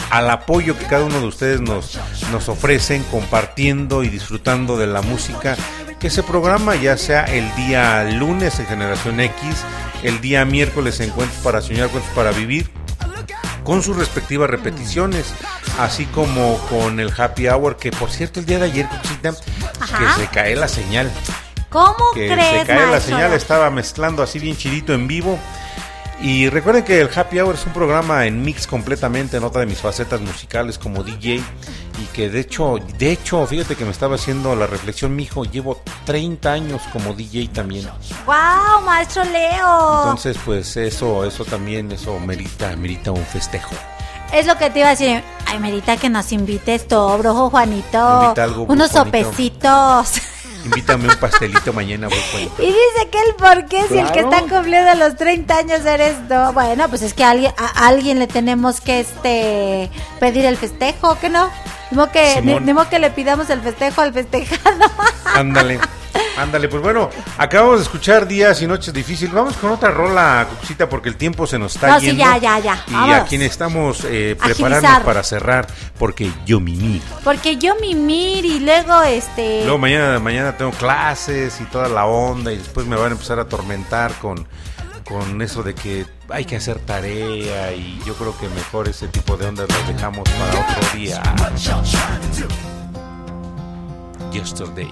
al apoyo que cada uno de ustedes nos, nos ofrecen compartiendo y disfrutando de la música que se programa ya sea el día lunes en Generación X, el día miércoles en Cuentos para Soñar, Cuentos para Vivir, con sus respectivas repeticiones, así como con el Happy Hour, que por cierto el día de ayer, Ajá. que se cae la señal, ¿Cómo que crees, se cae la señal, estaba mezclando así bien chidito en vivo. Y recuerden que el Happy Hour es un programa en mix completamente en otra de mis facetas musicales como DJ y que de hecho, de hecho, fíjate que me estaba haciendo la reflexión, mijo, llevo 30 años como DJ también. ¡Wow, maestro Leo! Entonces, pues eso eso también eso merita merita un festejo. Es lo que te iba a decir. Ay, Merita, que nos invites todo, brojo Juanito. Algo, Unos Juanito. sopecitos. Invítame un pastelito mañana, voy. Y dice que el por qué si el que está cumpliendo los 30 años eres tú. Bueno, pues es que a alguien, a alguien le tenemos que este pedir el festejo, ¿que no? Ni que, ni, Simón. ni modo que le pidamos el festejo al festejado. Ándale. Ándale, pues bueno, acabamos de escuchar días y noches difíciles. Vamos con otra rola, Cuxita, porque el tiempo se nos está No, sí, yendo. ya, ya, ya. Y Vámonos. aquí necesitamos eh, prepararnos para cerrar, porque yo mimi. Porque yo mimir y luego este... Luego mañana, mañana tengo clases y toda la onda y después me van a empezar a atormentar con, con eso de que hay que hacer tarea y yo creo que mejor ese tipo de ondas las dejamos para otro día. Yesterday.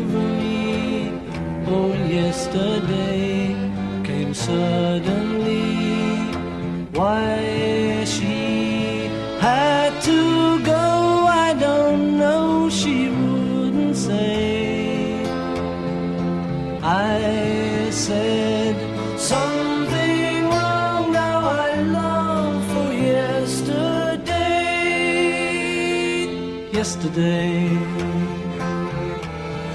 Oh, yesterday came suddenly. Why she had to go, I don't know. She wouldn't say. I said something wrong. Now I long for yesterday. Yesterday.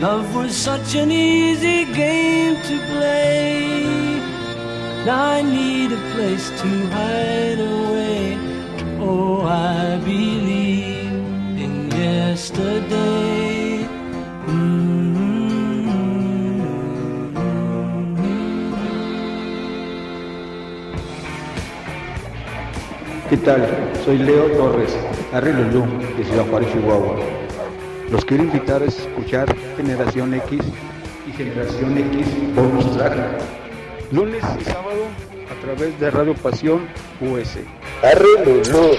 Love was such an easy game to play. Now I need a place to hide away. Oh, I believe in yesterday. ¿Qué tal? Soy Leo Torres, Arrilulú, de Ciudad Juárez, Chihuahua. Los quiero invitar a escuchar Generación X y Generación X Bonus Track. Lunes y sábado a través de Radio Pasión US. Arrilulú.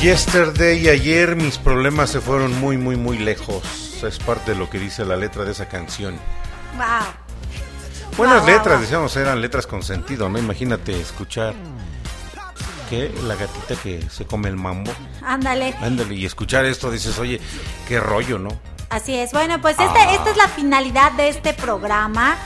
Yesterday, ayer mis problemas se fueron muy, muy, muy lejos. Es parte de lo que dice la letra de esa canción. Wow. Buenas letras, decíamos, eran letras con sentido, ¿no? Imagínate escuchar que la gatita que se come el mambo. Ándale. Ándale, y escuchar esto dices, oye, qué rollo, ¿no? Así es. Bueno, pues este, Ah. esta es la finalidad de este programa.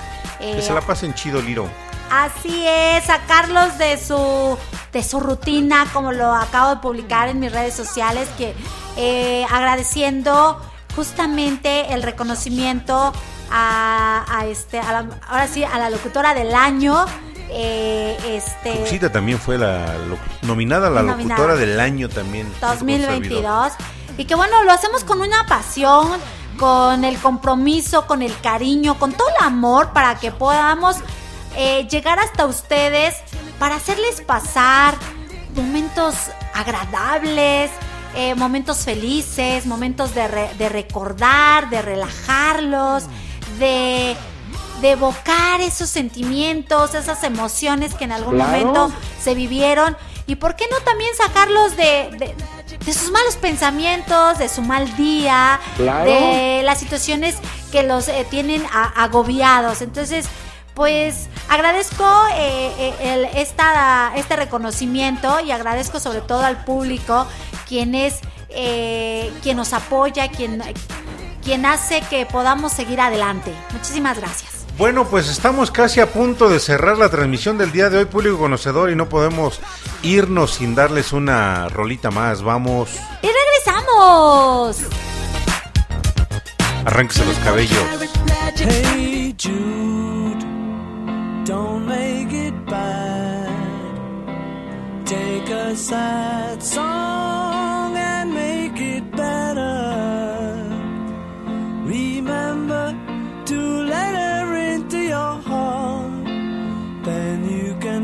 Eh, Que se la pasen chido, Liro. Así es, sacarlos de su de su rutina, como lo acabo de publicar en mis redes sociales, que eh, agradeciendo justamente el reconocimiento a, a este, a la- ahora sí, a la locutora del año. eh, este, también fue la lo- nominada a la Nominada. locutora del año también. junto con su servidor. 2022. Y que bueno, lo hacemos con una pasión, con el compromiso, con el cariño, con todo el amor para que podamos eh, llegar hasta ustedes, para hacerles pasar momentos agradables, eh, momentos felices, momentos de, re- de recordar, de relajarlos, de, de evocar esos sentimientos, esas emociones que en algún Claro. momento se vivieron y por qué no también sacarlos de, de- de sus malos pensamientos, de su mal día, Claro. de las situaciones que los eh, tienen a- agobiados. Entonces, pues agradezco eh, eh, el- esta, este reconocimiento y agradezco sobre todo al público quien es eh, quien nos apoya, quien, quien hace que podamos seguir adelante. Muchísimas gracias. Bueno, pues estamos casi a punto de cerrar la transmisión del día de hoy, público conocedor, y no podemos irnos sin darles una rolita más. Vamos, Y regresamos. arránquese los cabellos. Hey Jude, don't make it bad. Take a sad song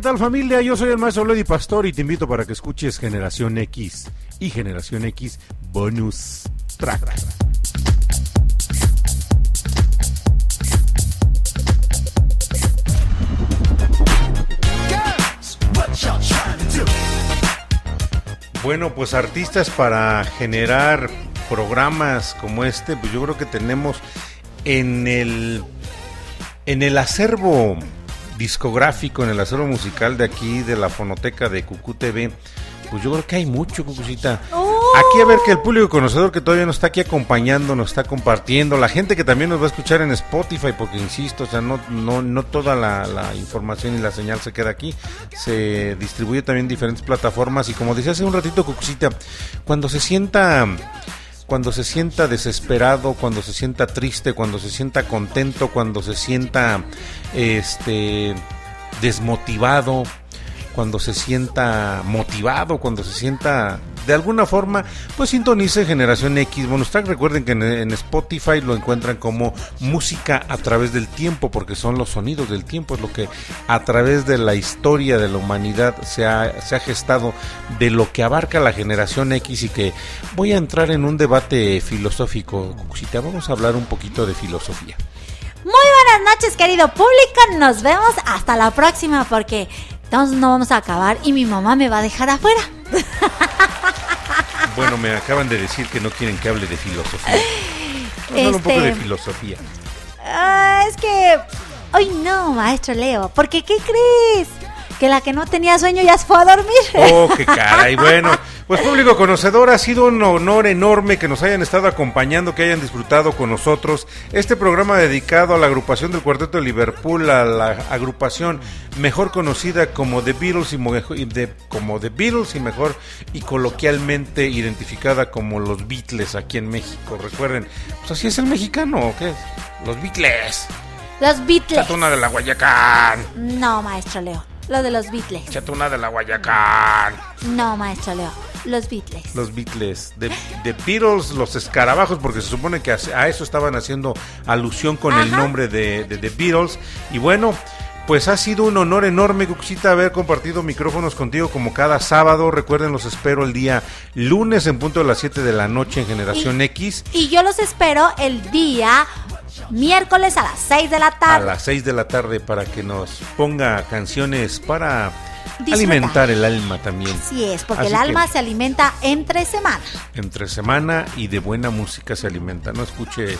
¿Qué tal familia? Yo soy el maestro Lady Pastor y te invito para que escuches Generación X y Generación X Bonus Track. Bueno, pues artistas para generar programas como este, pues yo creo que tenemos en el en el acervo discográfico, en el acervo musical de aquí de la fonoteca de Cucú TV, pues yo creo que hay mucho, Cucucita. Aquí a ver que el público conocedor que todavía nos está aquí acompañando, nos está compartiendo, la gente que también nos va a escuchar en Spotify, porque insisto, o sea, no, no, no toda la, la información y la señal se queda aquí, se distribuye también en diferentes plataformas y como decía hace un ratito, Cucucita, cuando se sienta cuando se sienta desesperado, cuando se sienta triste, cuando se sienta contento, cuando se sienta este desmotivado, cuando se sienta motivado, cuando se sienta de alguna forma, pues sintonice Generación X Bonus Track. Recuerden que en, Spotify lo encuentran como música a través del tiempo, porque son los sonidos del tiempo, es lo que a través de la historia de la humanidad se ha, se ha gestado de lo que abarca la generación X y que voy a entrar en un debate filosófico. Cucucita, vamos a hablar un poquito de filosofía. Muy buenas noches, querido público. Nos vemos hasta la próxima porque entonces no vamos a acabar y mi mamá me va a dejar afuera. Bueno, me acaban de decir que no quieren que hable de filosofía. Hablar un poco Este- de filosofía. Ah, es que hoy no, maestro Leo, porque ¿qué crees? Que la que no tenía sueño ya se fue a dormir. Oh, qué caray. Bueno, pues público conocedor, ha sido un honor enorme que nos hayan estado acompañando, que hayan disfrutado con nosotros este programa dedicado a la agrupación del Cuarteto de Liverpool, a la agrupación mejor conocida como The Beatles y, mo- y de- como The Beatles y mejor y coloquialmente identificada como los Beatles aquí en México. Recuerden, pues así es el mexicano, ¿o qué? Los Beatles. Los Beatles. Chatuna de la Guayacán. No, maestro Leo. Lo de los Beatles. Chatuna de la Guayacán. No, maestro Leo. Los Beatles. Los Beatles, de, de Beatles, los escarabajos, porque se supone que a, a eso estaban haciendo alusión con el nombre de, de The Beatles. Y bueno, pues ha sido un honor enorme, Cucucita, haber compartido micrófonos contigo como cada sábado. Recuerden, los espero el día lunes en punto de las 7 de la noche en Generación X. Y yo los espero el día miércoles a las 6 de la A tarde. las 6 de la tarde para que nos ponga canciones para Disfrutar. alimentar el alma también. Así es, porque Así el alma se alimenta entre semana. entre semana y de buena música se alimenta. No escuche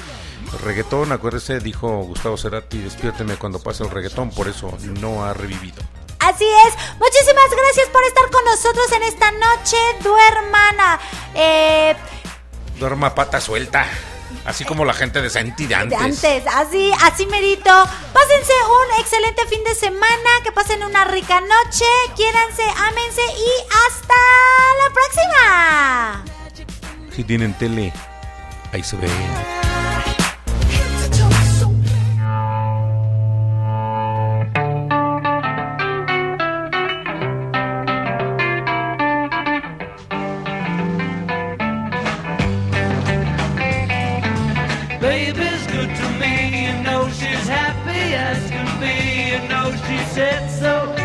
reggaetón, acuérdese, dijo Gustavo Cerati, despiérteme cuando pase el reggaetón, por eso no ha revivido. Así es. Muchísimas gracias por estar con nosotros en esta noche, duermana. Eh, Duerma pata suelta, así como la gente de antes. antes, así, así merito. Pásense un excelente fin de semana, que pasen una rica noche, quiéranse, ámense y hasta la próxima. Si tienen tele, ahí se ve. said so.